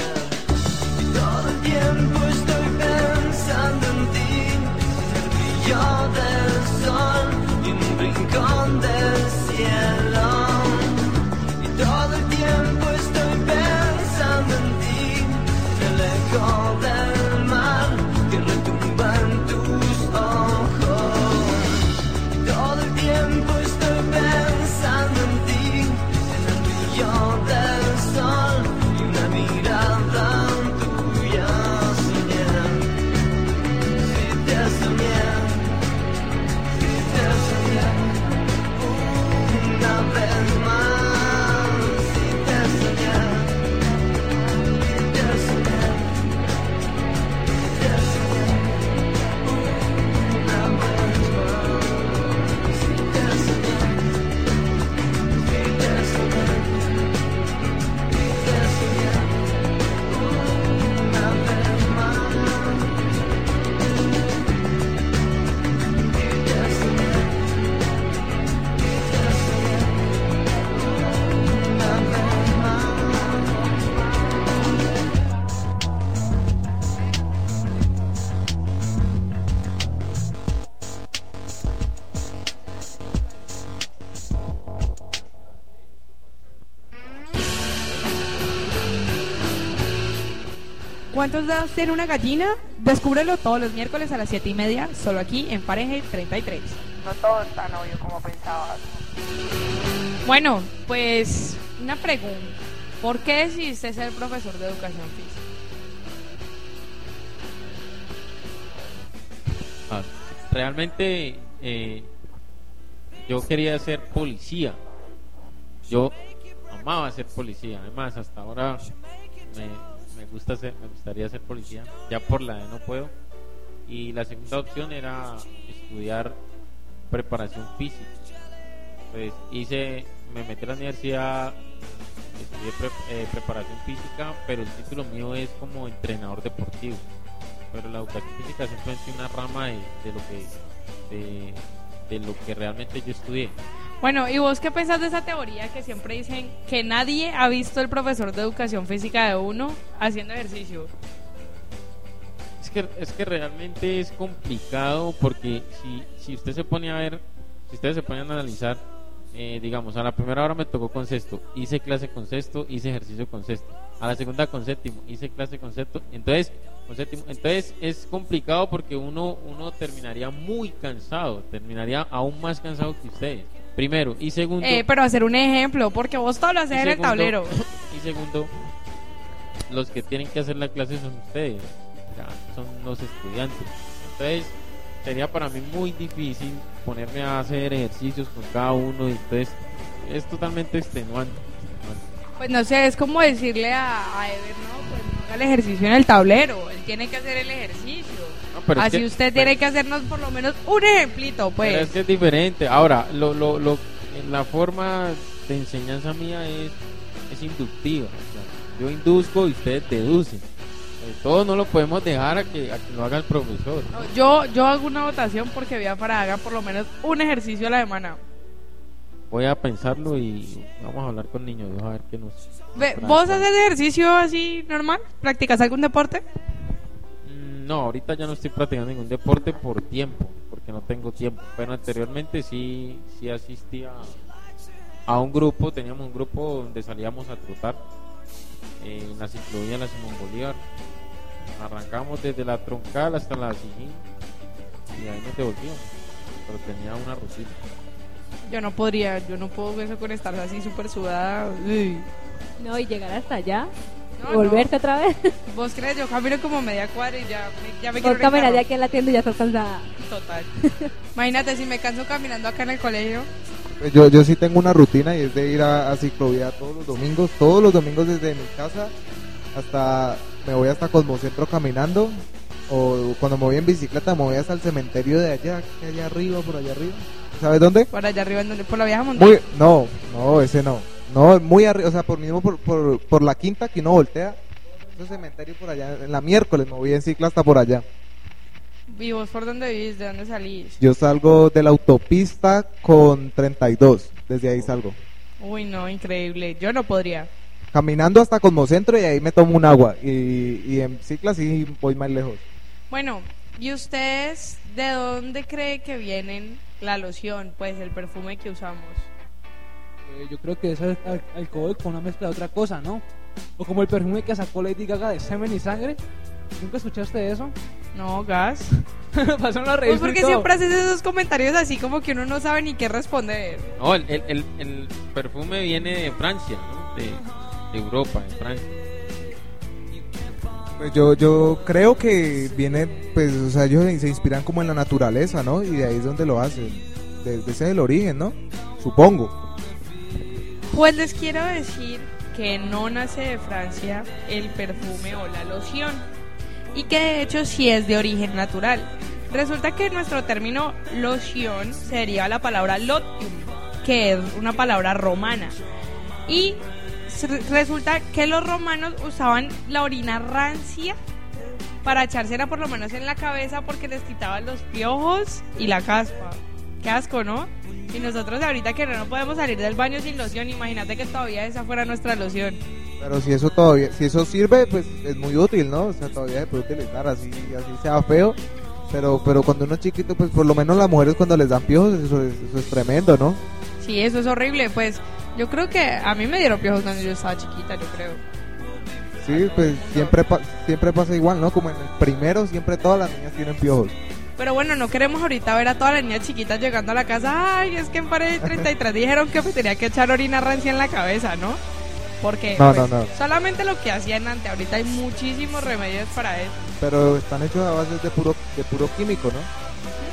¿Cuántos dedos tiene una gallina? Descúbrelo todos los miércoles a las 7 y media, solo aquí en Pareje 33. No todo es tan obvio como pensabas. Bueno, pues una pregunta. ¿Por qué decidiste ser profesor de educación física? Ah, realmente eh, yo quería ser policía. Yo amaba ser policía. Además, hasta ahora me gusta ser, me gustaría ser policía. Ya por la edad no puedo. Y la segunda opción era estudiar preparación física. Pues hice, me metí a la universidad, estudié eh, preparación física, pero el título mío es como entrenador deportivo pero la educación física es una rama de, de lo que de lo que realmente yo estudié Bueno, ¿y vos qué pensás de esa teoría que siempre dicen que nadie ha visto el profesor de educación física de uno haciendo ejercicio? es que es que realmente es complicado porque si si usted se pone a ver si ustedes se ponen a analizar eh, digamos a la primera hora me tocó con sexto hice clase con sexto hice ejercicio con sexto. A la segunda con séptimo hice clase con sexto entonces con séptimo. Entonces es complicado porque uno uno terminaría muy cansado terminaría aún más cansado que ustedes primero y segundo Eh, pero hacer un ejemplo, porque vos todo lo haces en el tablero. Y segundo, los que tienen que hacer la clase son ustedes, son los estudiantes. Entonces, sería para mí muy difícil ponerme a hacer ejercicios con cada uno y entonces es totalmente extenuante. Pues no sé, es como decirle a, a Ever, no, pues no haga el ejercicio en el tablero, él tiene que hacer el ejercicio. Pero es Así que- usted tiene que hacernos por lo menos un ejemplito, Pero es pues. que es diferente. Ahora, lo, lo, lo, la forma de enseñanza mía es, es inductiva. o sea, yo induzco y ustedes deducen. Eh, Todo no lo podemos dejar a que, a que lo haga el profesor. ¿no? Yo, yo hago una votación porque Biafara haga por lo menos un ejercicio a la semana. voy a pensarlo y vamos a hablar con niños a ver qué nos. ¿Vos haces ejercicio así normal? ¿Practicas algún deporte? No, ahorita ya no estoy practicando ningún deporte por tiempo, porque no tengo tiempo. Pero anteriormente sí, sí asistía a un grupo, teníamos un grupo donde salíamos a trotar eh, en la ciclovía de la Simón Bolívar. Arrancamos desde la troncal hasta la Sijín y ahí nos devolvíamos. Pero tenía una rutina. Yo no podría, yo no puedo eso con estar así súper sudada. Uy. No, y llegar hasta allá. No, volverte otra vez. ¿Vos crees? Yo camino como media cuadra y ya me, ya me Por quiero caminar ir de en aquí a la tienda y ya estás cansada. Total. Imagínate si me canso caminando acá en el colegio. Pues Yo, yo sí tengo una rutina y es de ir a, a ciclovía todos los domingos, todos los domingos desde mi casa hasta, me voy hasta Cosmocentro caminando o cuando me voy en bicicleta me voy hasta el cementerio de allá, que allá arriba, por allá arriba. ¿Sabes dónde? Por allá arriba, en donde, por la vieja montaña. Muy, no, no, ese no. No, muy arriba, o sea, por mismo por, por, por la quinta que no voltea. Ese cementerio por allá, en la miércoles me voy en cicla hasta por allá. ¿Y vos por dónde vivís? ¿De dónde salís? Yo salgo de la autopista con 32, desde ahí salgo. Uy, no, increíble. Yo no podría. Caminando hasta Cosmocentro y ahí me tomo un agua. Y, y en cicla sí voy más lejos. Bueno, ¿y ustedes de dónde cree que vienen la loción, pues el perfume que usamos? Eh, yo creo que es al- al- alcohol con una mezcla de otra cosa, ¿no? O como el perfume que sacó Lady Gaga de semen y sangre. ¿Nunca escuchaste eso? No, gas. Pasó en la Pues revista. porque siempre haces esos comentarios así como que uno no sabe ni qué responder. No, el, el, el, el perfume viene de Francia, ¿no? De, de Europa, de Francia. Pues yo, yo creo que viene, pues, o sea, ellos se inspiran como en la naturaleza, ¿no? Y de ahí es donde lo hacen. Desde ese es el origen, ¿no? Supongo. Pues les quiero decir que no nace de Francia el perfume o la loción y que de hecho sí es de origen natural. Resulta que nuestro término loción sería la palabra lotium, que es una palabra romana. Y resulta que los romanos usaban la orina rancia para echársela por lo menos en la cabeza porque les quitaban los piojos y la caspa. Qué asco, ¿no? Y nosotros ahorita que no podemos salir del baño sin loción, imagínate que todavía esa fuera nuestra loción. Pero si eso todavía, si eso sirve, pues es muy útil, ¿no? O sea, todavía se puede utilizar así, así sea feo. Pero, pero cuando uno es chiquito, pues por lo menos las mujeres cuando les dan piojos, eso es, eso es tremendo, ¿no? Sí, eso es horrible. Pues yo creo que a mí me dieron piojos cuando yo estaba chiquita, yo creo. Sí, pues siempre, pa- siempre pasa igual, ¿no? Como en el primero, siempre todas las niñas tienen piojos. Pero bueno, no queremos ahorita ver a todas las niñas chiquitas llegando a la casa. Ay, es que en pared 33 dijeron que me tenía que echar orina rancia en la cabeza, ¿no? Porque No, pues, no, no. solamente lo que hacían antes. Ahorita hay muchísimos remedios para eso. Pero están hechos a base de puro, de puro químico, ¿no?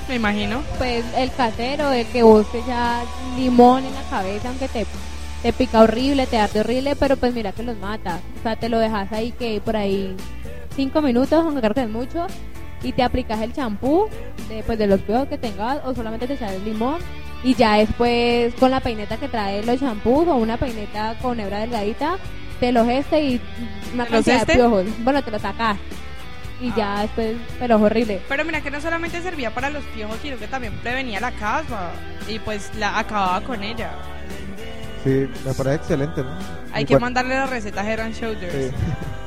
Me imagino. Pues el casero, el que busque ya limón en la cabeza, aunque te, te pica horrible, te arde horrible, pero pues mira que los mata. O sea, te lo dejas ahí que por ahí cinco minutos, aunque creo que es mucho, y te aplicas el champú de, pues, de los piojos que tengas, o solamente te echas el limón, y ya después con la peineta que trae los champús, o una peineta con hebra delgadita, te los este y una ¿Te los cantidad este? de piojos. Bueno, te lo sacas. Y ya después, pero es horrible. Pero mira que no solamente servía para los piojos, sino que también prevenía la caspa. Y pues la acababa con ella. Sí, me parece excelente, ¿no? Hay Muy que mandarle la receta a Head Shoulders. Sí.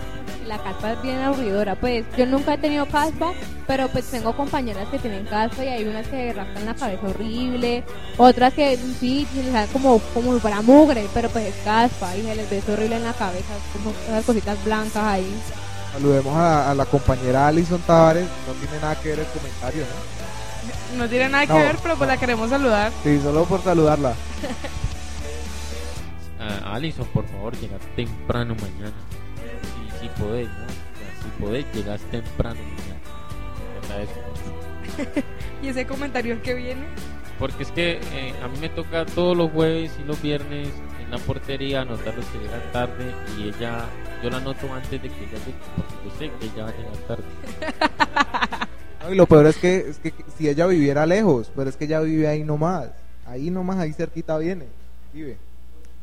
La caspa es bien aburridora. Pues yo nunca he tenido caspa, pero pues tengo compañeras que tienen caspa y hay unas que rascan la cabeza horrible, otras que sí, se les sale como, como fuera mugre, pero pues es caspa y se les ve horrible en la cabeza, como esas cositas blancas ahí. Saludemos a, a la compañera Alison Tavares. No tiene nada que ver el comentario, ¿no? No tiene nada que No, ver, pero pues la queremos saludar. Sí, solo por saludarla. Ah, Alison, por favor, llega temprano mañana. Podés, ¿no? O sea, si podés, llegas temprano mañana. Y ese comentario que viene. Porque es que eh, a mí me toca todos los jueves y los viernes en la portería anotar los que llegan tarde y ella, yo la anoto antes de que ella llegue, porque yo sé que ella va a llegar tarde. No, y lo peor es que, es que si ella viviera lejos, pero es que ella vive ahí nomás. Ahí nomás, ahí cerquita viene. Vive.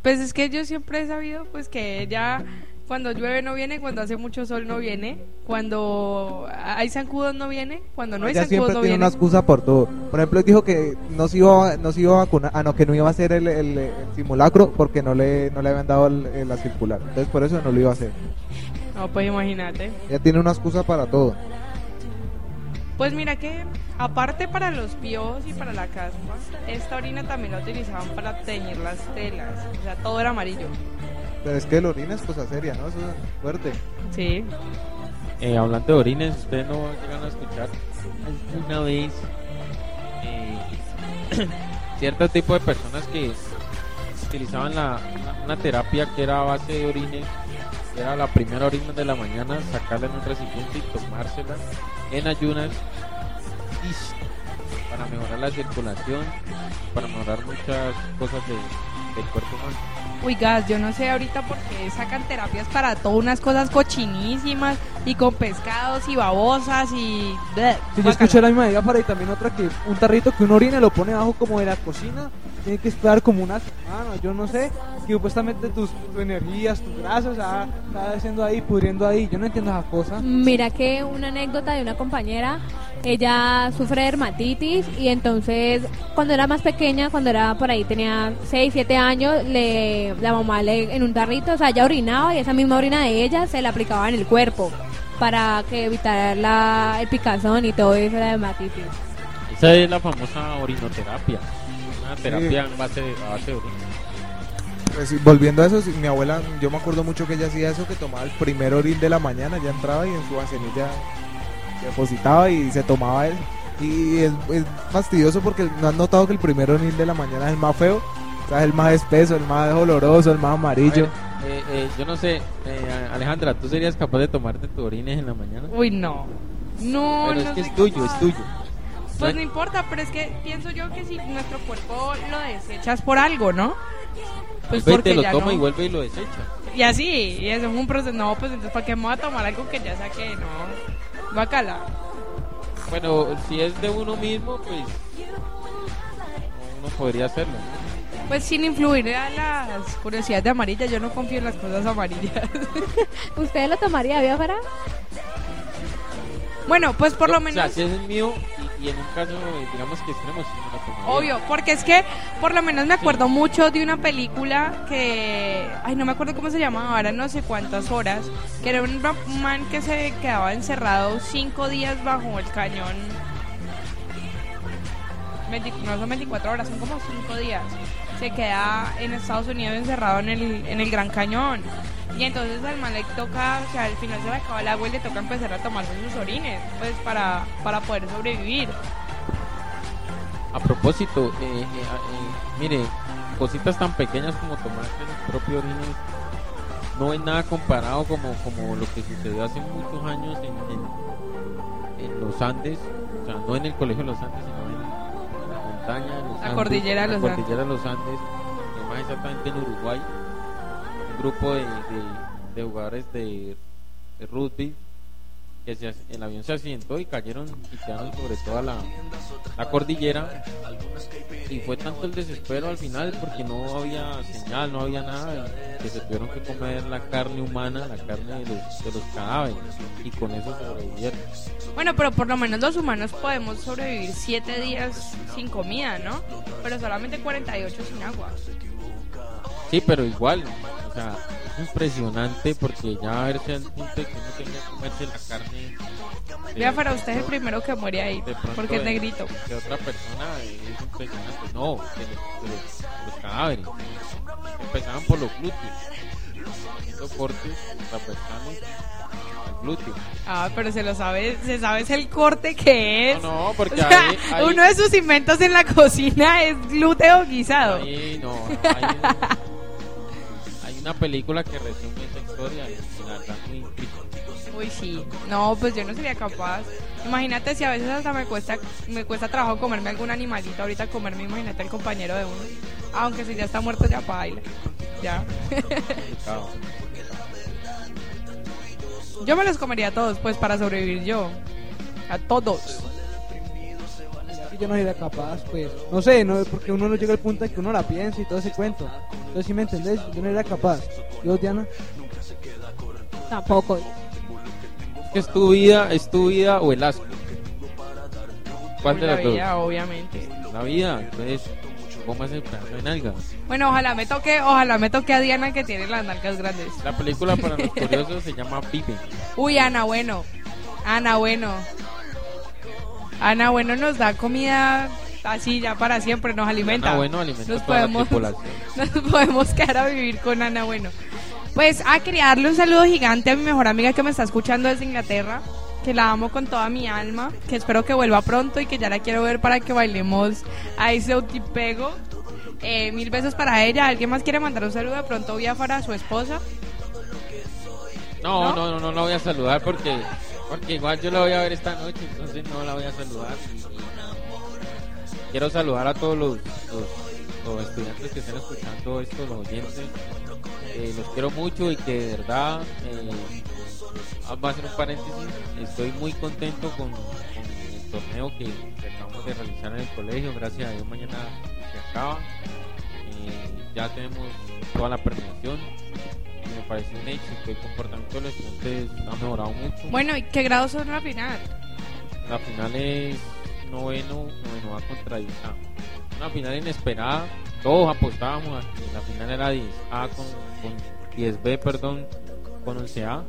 Pues es que yo siempre he sabido pues que ella Cuando llueve no viene, cuando hace mucho sol no viene, cuando hay zancudos no viene, cuando no hay Ella zancudos siempre no tiene viene. una excusa por todo. Por ejemplo, él dijo que no se iba, a- no se iba a vacunar, ah, no, que no iba a hacer el, el- el simulacro porque no le, no le habían dado el- el- la circular. Entonces por eso no lo iba a hacer. No, pues imagínate. Ella tiene una excusa para todo. Pues mira que, aparte para los piojos y para la caspa, esta orina también la utilizaban para teñir las telas. O sea, todo era amarillo. Pero es que el orina es cosa seria, ¿no? Eso es fuerte. Sí. Eh, hablando de orines, ustedes no llegan a escuchar alguna vez eh, cierto tipo de personas que utilizaban la, una, una terapia que era a base de orines, era la primera orina de la mañana, sacarla en un recipiente y tomársela en ayunas y para mejorar la circulación, para mejorar muchas cosas de- del cuerpo humano. Uy, gas, yo no sé ahorita por qué sacan terapias para todas unas cosas cochinísimas y con pescados y babosas y... bleh, Sí, yo escuché la misma idea para y también otra que un tarrito que uno orina y lo pone abajo como de la cocina, tiene que esperar como una semana, yo no sé, que supuestamente tus, tus energías, tus grasas, ah, está haciendo ahí, pudriendo ahí, yo no entiendo esa cosa. Mira que una anécdota de una compañera, ella sufre de dermatitis y entonces cuando era más pequeña, cuando era por ahí tenía 6, 7 años, le, la mamá le, en un tarrito, o sea, ella orinaba y esa misma orina de ella se la aplicaba en el cuerpo para que evitara la, el picazón y todo eso de la dermatitis. Esa es la famosa orinoterapia, una terapia en base a base de orina. Pues, sí, volviendo a eso, sí, mi abuela, yo me acuerdo mucho que ella hacía eso, que tomaba el primer orín de la mañana, ya entraba y en su vasenilla se depositaba y se tomaba él. Y es, es fastidioso porque no has notado que el primer orín de la mañana es el más feo, o sea, es el más espeso, el más oloroso, el más amarillo. A ver, eh, eh, yo no sé, eh, Alejandra, ¿tú serías capaz de tomarte tu orines en la mañana? Uy, no. No, Pero no es que es tuyo, capaz. es tuyo. Pues no importa, pero es que pienso yo que si nuestro cuerpo lo desechas por algo, ¿no? Pues Vuelve porque te lo ya toma no. y vuelve y lo desecha. Y así, y eso es un proceso. No, pues entonces, ¿para qué me voy a tomar algo que ya saqué? No. Bacala. Bueno, si es de uno mismo, pues uno podría hacerlo. Pues sin influir a las curiosidades de amarilla, yo no confío en las cosas amarillas. ¿Usted lo tomaría, Biafara? bueno, pues por lo O sea, menos. si es el mío y, y en un caso, eh, digamos que extremo, sí lo tomaría. Obvio, porque es que por lo menos me acuerdo mucho de una película que, ay, no me acuerdo cómo se llamaba, ahora no sé cuántas horas, que era un ma- man que se quedaba encerrado cinco días bajo el cañón. 20 no son 24 horas, son como cinco días. Se queda en Estados Unidos encerrado en el, en el Gran Cañón. Y entonces al man le toca, o sea, al final se le acaba el agua y le toca empezar a tomarse sus orines, pues para, para poder sobrevivir. A propósito, eh, eh, eh, mire, cositas tan pequeñas como tomarse el propio orines no es nada comparado como, como lo que sucedió hace muchos años en, los Andes, o sea, no en el Colegio de los Andes, sino montaña, los La Andes, cordillera de los cordillera los Andes, y más exactamente en Uruguay, un grupo de, de- de jugadores de, de rugby que el avión se accidentó y cayeron quedaron sobre toda la, la cordillera y fue tanto el desespero al final porque no había señal, no había nada que se tuvieron que comer la carne humana, la carne de los, de los cadáveres y con eso sobrevivieron. Bueno, pero por lo menos los humanos podemos sobrevivir 7 días sin comida, ¿no? Pero solamente 48 sin agua. Sí, pero igual, o sea, es impresionante porque ya verse al punto de que uno tenga que comerse la carne. Vea, para usted es el primero que muere ahí, porque es negrito. De otra persona es impresionante. No, de los, de los- de los cadáveres. Empezaban por los glúteos. Haciendo cortes transversales al glúteo. Ah, pero se lo sabe, se sabe es el corte que es. No, no, porque O sea, ahí- ahí- uno de sus inventos en la cocina es glúteo guisado. Ahí no, hay, hay una película que resume esa historia y la verdad muy. Uy, sí. No, pues yo no sería capaz. Imagínate si a veces hasta me cuesta me cuesta trabajo comerme algún animalito, ahorita comerme, imagínate el compañero de uno. Aunque si ya está muerto ya baila. Ya. Yo me los comería a todos, pues para sobrevivir yo. A todos. Y yo no sería capaz, pues, no sé, no, porque uno no llega al punto de que uno la piensa y todo ese cuento. Entonces, si me entendés, yo no era capaz. Yo, Diana, tampoco. Es tu vida, es tu vida o el asco. ¿Cuál de la las dos? vida, obviamente. La vida, entonces, ¿cómo es el pedazo de nalga? Bueno, ojalá me toque, ojalá me toque a Diana que tiene las nalgas grandes. La película para los curiosos se llama Vive. Uy, Ana Bueno. Ana Bueno. Ana Bueno nos da comida así ya para siempre, nos alimenta. Ana Bueno alimenta nos a podemos, nos podemos quedar a vivir con Ana Bueno. Pues, ah, quería darle un saludo gigante a mi mejor amiga que me está escuchando desde Inglaterra, que la amo con toda mi alma, que espero que vuelva pronto y que ya la quiero ver para que bailemos a ese pego. Eh, mil besos para ella. ¿Alguien más quiere mandar un saludo de pronto vía para su esposa? No, no, no, no la voy a saludar porque, porque igual yo la voy a ver esta noche, entonces no la voy a saludar. Quiero saludar a todos los, estudiantes que estén escuchando esto, los oyentes. Eh, los quiero mucho y que de verdad, eh, vamos a hacer un paréntesis, estoy muy contento con, el torneo que, que acabamos de realizar en el colegio. Gracias a Dios mañana se acaba. Eh, ya tenemos toda la premiación. Me parece un éxito. El comportamiento de los estudiantes ha mejorado mucho. Bueno, ¿y qué grados son la final? La final es noveno, noveno A contra 10A. Una final inesperada. Todos apostábamos a que la final era 10A con, con 10B, perdón, con 11A.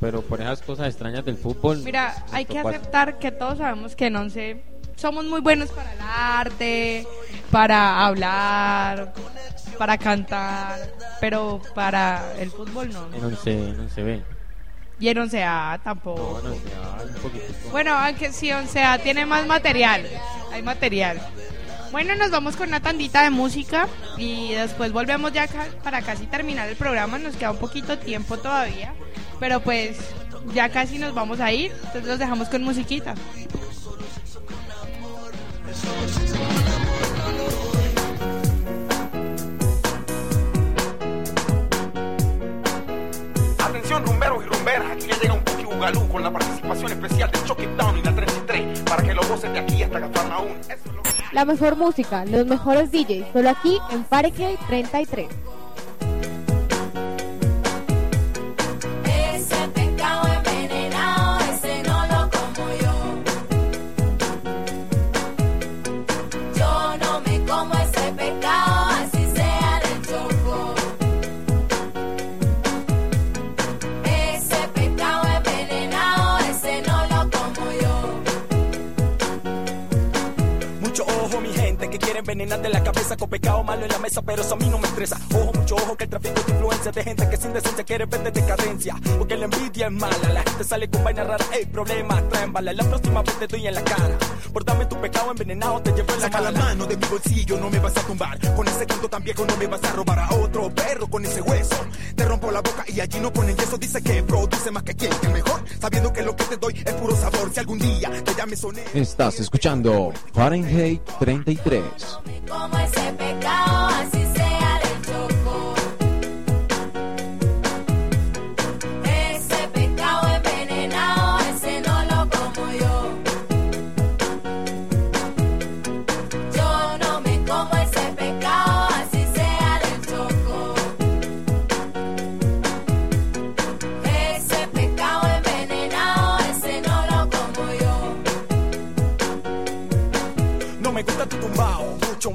Pero por esas cosas extrañas del fútbol. Mira, hay que aceptar que todos sabemos que en once somos muy buenos para el arte, para hablar, para cantar, pero para el fútbol no. En 11, en 11B. Y en 11A tampoco. No, en 11A un poquito. Bueno, aunque sí, 11A tiene más material. Hay material. Bueno, nos vamos con una tandita de música y después volvemos ya para casi terminar el programa. Nos queda un poquito tiempo todavía, pero pues ya casi nos vamos a ir. Entonces los dejamos con musiquita. Atención rumberos y rumberas, aquí ya llega un Puki Bugalú con la participación especial de Chucky Down y la 33 para que lo gocen de aquí hasta Cafarnaún. Eso es lo que La mejor música, los mejores DJs, solo aquí en Fahrenheit 33. Envenenarte la cabeza con pecado malo en la mesa, pero eso a mí no me estresa. Ojo, mucho ojo, que el tráfico de influencia de gente que sin decencia quiere vender decadencia. Porque la envidia es mala, la gente sale con vaina rara, ey, problemas, traen bala. La próxima vez te doy en la cara. Por darme tu pecado envenenado, te llevo en la Saca la mano de mi bolsillo, no me vas a tumbar. Con ese canto tan viejo no me vas a robar a otro perro con ese hueso. Te rompo la boca y allí no ponen yeso. Dice que produce más que quien, que mejor. Sabiendo que lo que te doy es puro sabor. Si algún día te llame soné. Estás escuchando Fahrenheit 33. Como ese pescado,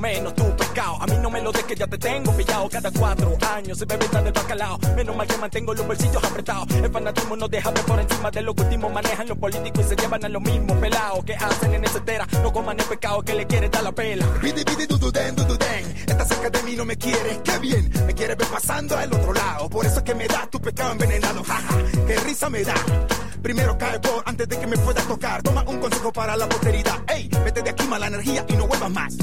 menos tu pescado. A mí no me lo des que ya te tengo pillado. Cada cuatro años se bebe del bacalao. Menos mal que mantengo los bolsillos apretados. El fanatismo no deja ver por encima de lo que último manejan los políticos y se llevan a los mismos pelados que hacen en esa entera. No coman el pecado que le quiere dar la pela. Pidi, pidi, du, du. Estás cerca de mí, no me quieres, qué bien. Me quieres ver pasando al otro lado. Por eso es que me da tu pecado envenenado, jaja. Qué risa me da. Primero cae por antes de que me pueda tocar. Toma un consejo para la posteridad. Ey, vete de aquí mala energía y no vuelvas más.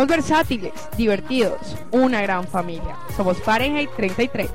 Somos versátiles, divertidos, una gran familia. Somos Fahrenheit 33.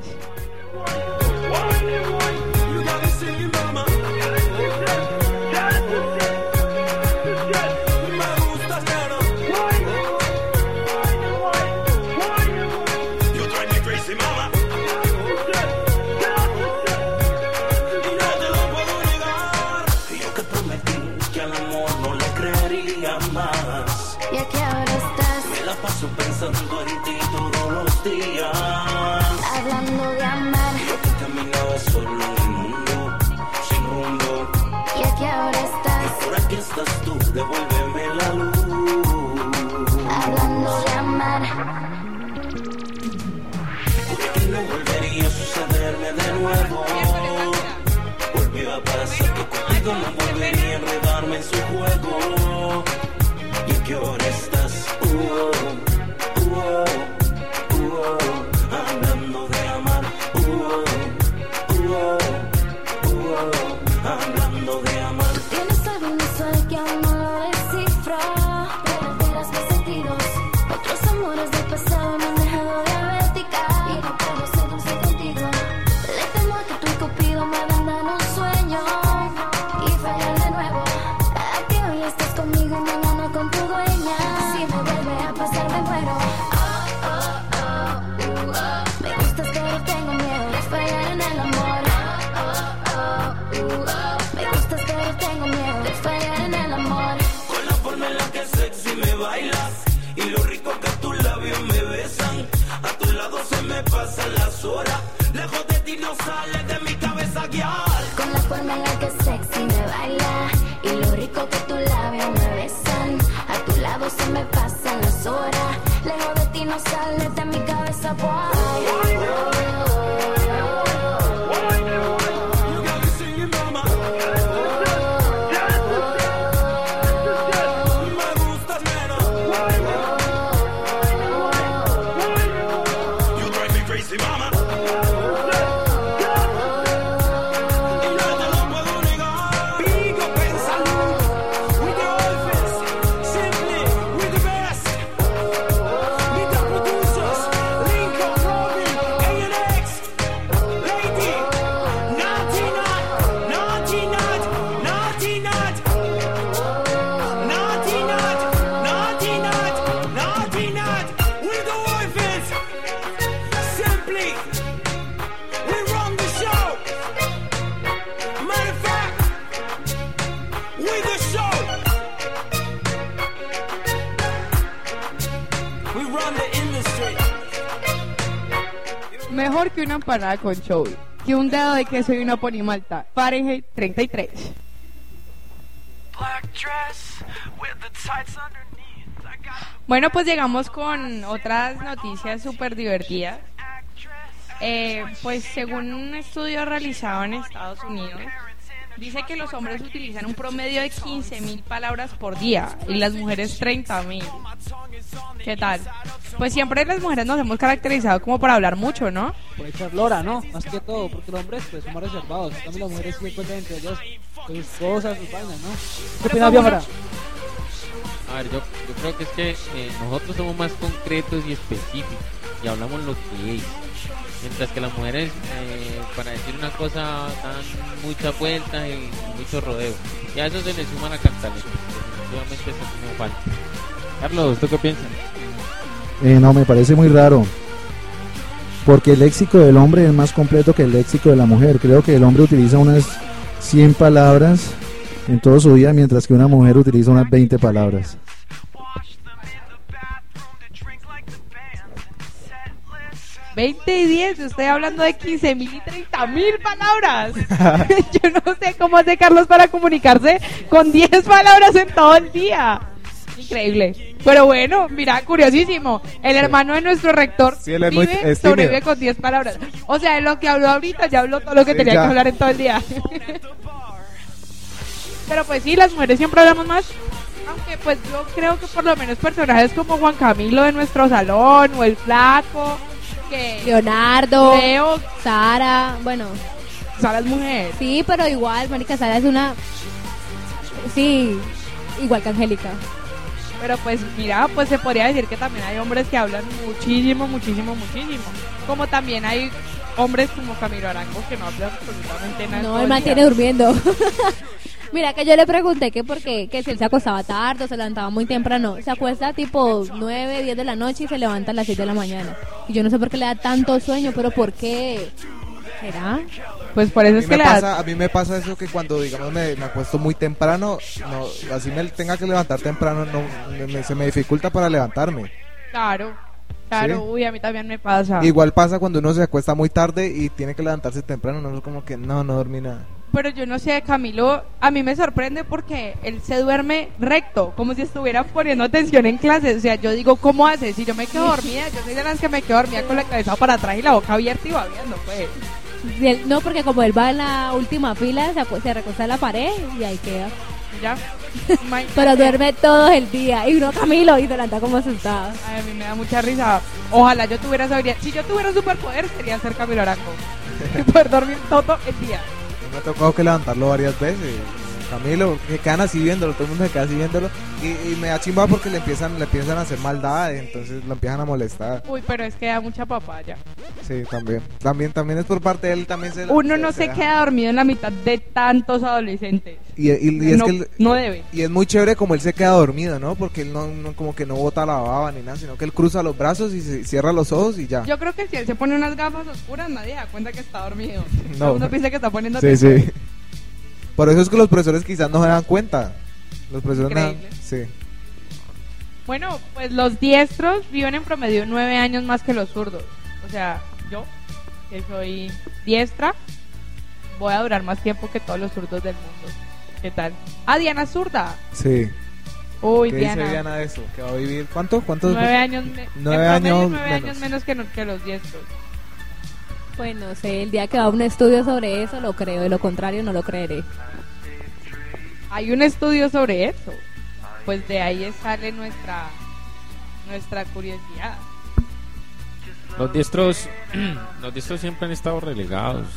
con show. Que un dado de queso y una pony malta. Fahrenheit 33. Bueno, pues llegamos con otras noticias súper divertidas. Eh, pues según un estudio realizado en Estados Unidos, dice que los hombres utilizan un promedio de 15.000 palabras por día y las mujeres 30.000. ¿Qué tal? Pues siempre las mujeres nos hemos caracterizado como por hablar mucho, ¿no? Por echar lora, ¿no? Más que todo, porque los hombres pues somos reservados. Cambio las mujeres sí cuentan entre ellas sus cosas, sus vainas, ¿no? ¿Qué opinas, Biafra? A ver, yo, yo creo que es que eh, nosotros somos más concretos y específicos y hablamos lo que es. Mientras que las mujeres, eh, para decir una cosa, dan mucha vuelta y mucho rodeo. Y a eso se les suma la cantaleta. Definitivamente eso es como falta. Carlos, ¿tú qué piensas? Eh, no, me parece muy raro. Porque el léxico del hombre es más completo que el léxico de la mujer. Creo que el hombre utiliza unas 100 palabras en todo su día, mientras que una mujer utiliza unas 20 palabras. 20 y 10, estoy hablando de 15 mil y 30 mil palabras. Yo no sé cómo hace Carlos para comunicarse con 10 palabras en todo el día. Increíble. Pero bueno, mira, curiosísimo. El hermano de nuestro rector Sí, él es muy- vive, sobrevive con 10 palabras. O sea, de lo que habló ahorita ya habló todo lo que Sí, tenía ya. que hablar en todo el día. Pero pues sí, las mujeres siempre hablamos más. Aunque pues yo creo que por lo menos personajes como Juan Camilo de nuestro salón o el flaco, que Leonardo, Leo, Sara, bueno. Sara es mujer. Sí, pero igual, Mónica Sara es una... Sí, igual que Angélica. Pero pues mira, pues se podría decir que también hay hombres que hablan muchísimo, muchísimo, muchísimo. Como también hay hombres como Camilo Arango que no hablan absolutamente nada. No, él mantiene durmiendo. Mira, que yo le pregunté que por qué, que si él se acostaba tarde o se levantaba muy temprano. Se acuesta tipo 9, 10 de la noche y se levanta a las 6 de la mañana. Y yo no sé por qué le da tanto sueño, pero ¿por qué? ¿Será? Pues por eso A es que da- pasa, a mí me pasa eso que cuando, digamos, me, me acuesto muy temprano, no, así me tenga que levantar temprano, no, me- me- se me dificulta para levantarme. Claro, claro, Sí. uy, a mí también me pasa. Igual pasa cuando uno se acuesta muy tarde y tiene que levantarse temprano, no es como que no, no dormí nada. Pero yo no sé, Camilo, a mí me sorprende porque él se duerme recto, como si estuviera poniendo atención en clase. O sea, yo digo, ¿cómo hace? Si yo me quedo dormida, yo soy de las que me quedo dormida con la cabeza para atrás y la boca abierta y va viendo, pues. No, porque como él va en la última fila, se, se recuesta en la pared y ahí queda. Ya. Pero duerme todo el día. Y uno Camilo y se levanta como asustado. Ay, a mí me da mucha risa. Ojalá yo tuviera esa habilidad. Si yo tuviera un superpoder, sería ser Camilo Arango. Poder dormir todo el día. Me ha tocado que levantarlo varias veces. Camilo, que quedan así viéndolo, todo el mundo se queda así viéndolo. Y, y me da chimba porque le empiezan, le empiezan a hacer maldades, entonces lo empiezan a molestar. Uy, pero es que da mucha papaya. Sí, también. También, también es por parte de él, también se Uno no se queda dormido en la mitad de tantos adolescentes. Y, y- y es no, que él- no debe. y es muy chévere como él se queda dormido, ¿no? Porque él no, no- como que no bota la baba ni nada, sino que él cruza los brazos y se cierra los ojos y ya. Yo creo que si él se pone unas gafas oscuras, nadie da cuenta que está dormido. No. Mundo piensa que está poniendo Sí, sí. Por eso es que los profesores quizás no se dan cuenta. Los profesores no dan-. Sí. Bueno, pues los diestros viven en promedio nueve años más que los zurdos. O sea, yo, que soy diestra, voy a durar más tiempo que todos los zurdos del mundo. ¿Qué tal? Ah, Diana zurda. Sí. Uy, ¿Qué Diana. dice Diana de eso? ¿Que va a vivir cuánto? ¿Cuántos? Nueve años, me- Nueve en promedio, años nueve menos. años menos que, no- que los diestros. Pues no sé, el día que va un estudio sobre eso lo creo, de lo contrario no lo creeré. Hay un estudio sobre eso. Pues de ahí sale nuestra nuestra curiosidad. Los diestros, los diestros siempre han estado relegados.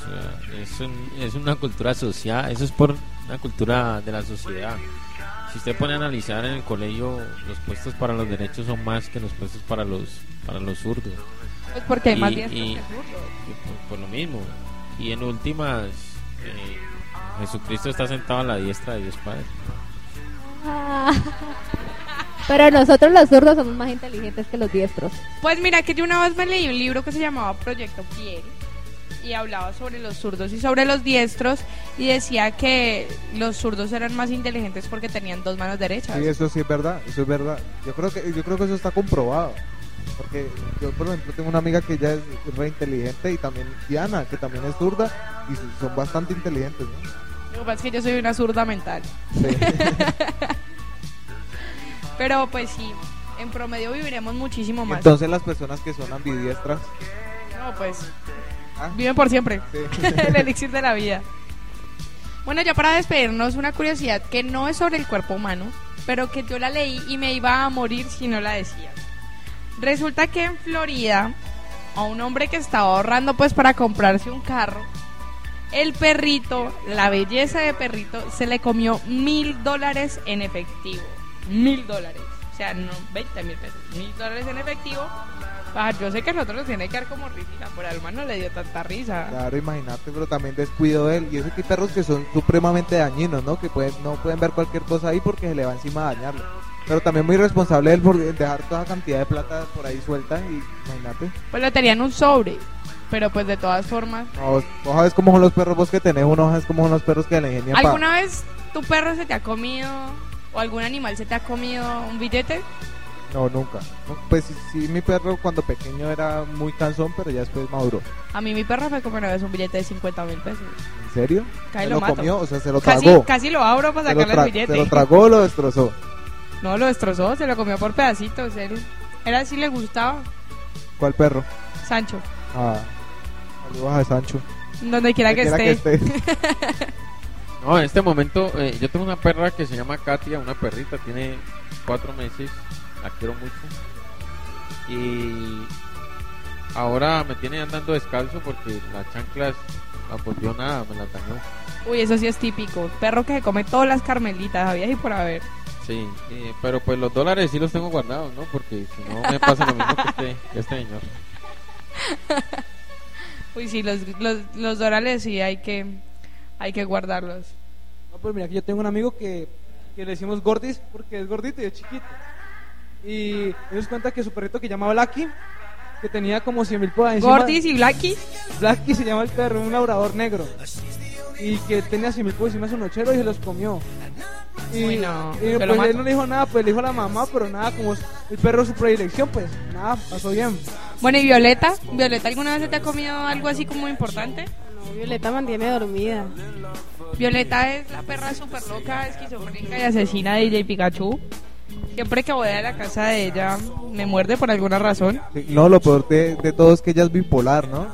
es, un- es una cultura social, eso es por una cultura de la sociedad. Si usted pone a analizar en el colegio, los puestos para los derechos son más que los puestos para los para los zurdos. Pues porque hay Y- más diestros y- que zurdos. por lo mismo. Y en últimas, eh, Jesucristo está sentado a la diestra de Dios Padre. Ah. Pero nosotros los zurdos somos más inteligentes que los diestros. Pues mira que yo una vez me leí un libro que se llamaba Proyecto Piel y hablaba sobre los zurdos y sobre los diestros y decía que los zurdos eran más inteligentes porque tenían dos manos derechas. Sí, eso sí es verdad, eso es verdad. Yo creo que yo creo que eso está comprobado. Porque yo, por ejemplo, tengo una amiga que ella es re inteligente y también Diana, que también es zurda y son bastante inteligentes, ¿no? Lo que pasa es que yo soy una zurda mental. Pero pues sí, en promedio viviremos muchísimo más. Entonces las personas que son ambidiestras, No, pues Ah. viven por siempre. Sí. El elixir de la vida. Bueno, ya para despedirnos, una curiosidad que no es sobre el cuerpo humano, pero que yo la leí y me iba a morir si no la decía. Resulta que en Florida, a un hombre que estaba ahorrando pues para comprarse un carro, el perrito, la belleza de perrito, se le comió mil dólares en efectivo. Mil dólares. O sea, no 20 mil pesos. Mil dólares en efectivo. Ah, yo sé que a nosotros nos tiene que dar como risita, pero al no le dio tanta risa. Claro, imagínate, pero también descuido de él. Y eso que perros que son supremamente dañinos, ¿no? Que pueden, no pueden ver cualquier cosa ahí porque se le va encima a dañarlo. Pero también muy responsable él por dejar toda cantidad de plata por ahí suelta y imagínate. Pues le tenían un sobre. Pero pues de todas formas. No, vos sabes cómo son los perros vos que tenés, uno sabes cómo son los perros que le ingenian pa- ¿Alguna vez tu perro se te ha comido o algún animal se te ha comido un billete? No, nunca. Pues sí, sí, mi perro cuando pequeño era muy cansón, pero ya después maduró. A mí mi perro me comió una vez un billete de 50 mil pesos. ¿En serio? Casi ¿Se lo mato. comió? O sea, se lo Casi- tragó. casi lo abro para sacarle el billete. ¿Se lo tragó o lo destrozó? No, lo destrozó, se lo comió por pedacitos. Él, él así le gustaba. ¿Cuál perro? Sancho, Ah, saludos a Sancho. donde quiera que Donde esté. quiera No, en este momento eh, yo tengo una perra que se llama Katia, una perrita, tiene cuatro meses, la quiero mucho. Y ahora me tiene andando descalzo porque las chanclas la volvió nada, me las dañó. Uy, eso sí es típico. Perro que se come todas las carmelitas, había y por haber. Sí, eh, pero pues los dólares sí los tengo guardados, ¿no? Porque si no me pasa lo mismo que este, que este señor. Uy, sí, los, los, los dólares sí hay que, hay que guardarlos. No, pues mira, que yo tengo un amigo que, que le decimos Gordis porque es gordito y es chiquito. Y él nos cuenta que su perrito que llamaba Blacky, que tenía como 100 mil encima. ¿Gordis y Blacky? Blacky se llama el perro, un labrador negro. Y que tenía 100 mil por encima de su nochero y se los comió. Y, Uy, no, y, pues mato. él no le dijo nada, pues le dijo a la mamá, pero nada, como el perro su predilección, pues nada, pasó bien. Bueno, ¿y Violeta? ¿Violeta alguna vez se te ha comido algo así como importante? No, Violeta mantiene dormida. Violeta es la perra súper loca, esquizofrénica y asesina de DJ Pikachu. Siempre que voy a la casa de ella, me muerde por alguna razón. Sí, No, lo peor de, de todo es que ella es bipolar, ¿no?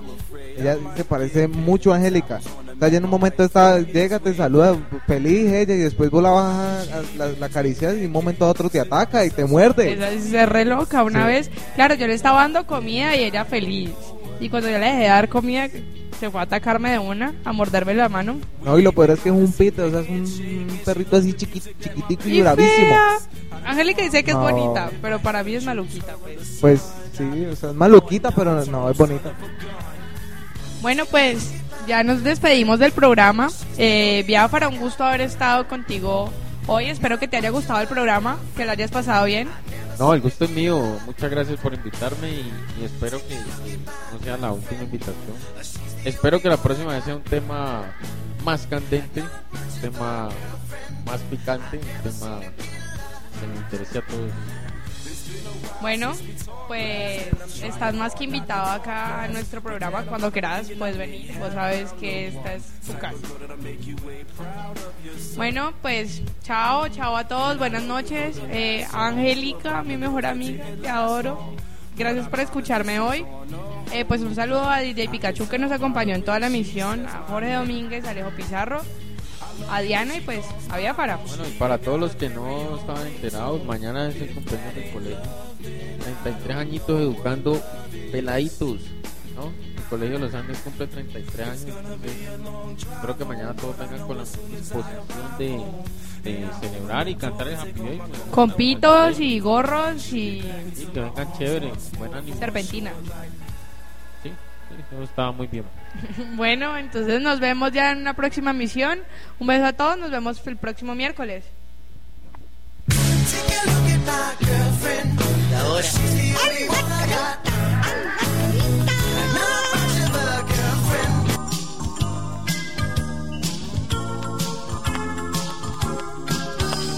Ella se parece mucho a Angélica. O sea, en un momento está, llega, te saluda feliz ella y después vos la bajas, la, la acaricias y en un momento a otro te ataca y te muerde. Esa es re loca. Una Sí. vez, claro, yo le estaba dando comida y ella feliz. Y cuando yo le dejé de dar comida, se fue a atacarme de una, a morderme la mano. No, y lo peor es que es un pito, o sea, es un perrito así chiquito, chiquitico y, Y bravísimo. Angélica dice que es bonita, pero para mí es maluquita, pues. Pues sí, o sea, es maluquita, pero no, es bonita. Bueno, pues ya nos despedimos del programa. Eh, Biafara, un gusto haber estado contigo hoy. Espero que te haya gustado el programa, que lo hayas pasado bien. No, el gusto es mío. Muchas gracias por invitarme y, espero que, que no sea la última invitación. Espero que la próxima vez sea un tema más candente, un tema más picante, un tema que me interese a todos. Bueno, pues estás más que invitado acá a nuestro programa. Cuando quieras, puedes venir. Vos sabes que esta es tu casa. Bueno, pues chao, chao a todos. Buenas noches. Eh, Angélica, mi mejor amiga, te adoro. Gracias por escucharme hoy. Eh, pues un saludo a DJ Pikachu que nos acompañó en toda la misión, a Jorge Domínguez, a Alejo Pizarro, a Diana y pues a Biafara. Bueno, y para todos los que no estaban enterados, mañana es el cumpleaños del colegio. 33 añitos educando peladitos, ¿no? El colegio Los Andes cumple 33 años, entonces espero que mañana todos vengan con la disposición de, de celebrar y cantar el Happy Day. pues, Con pitos y gorros y Sí, que vengan chévere, buen ánimo. serpentina. Sí, sí, eso estaba muy bien. Bueno, entonces nos vemos ya en una próxima misión. Un beso a todos, nos vemos el próximo miércoles.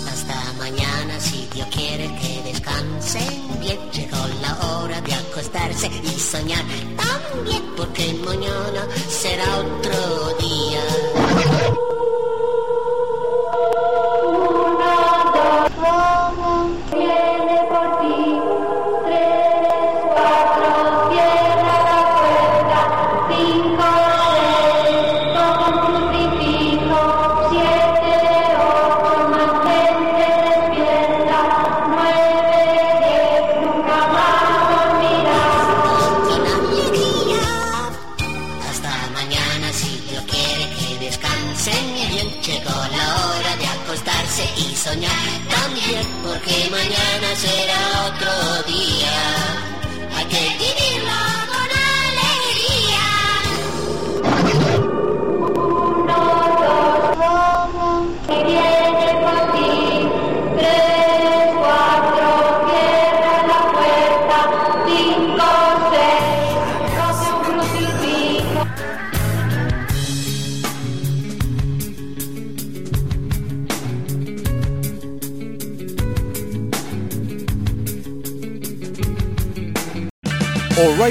Hasta mañana, si Dios quiere que descansen bien. Llegó la hora de acostarse y soñar también, porque mañana será otro día.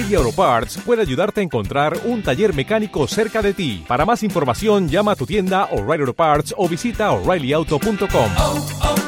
O'Reilly Auto Parts puede ayudarte a encontrar un taller mecánico cerca de ti. Para más información, llama a tu tienda O'Reilly Auto Parts o visita oreillyauto.com.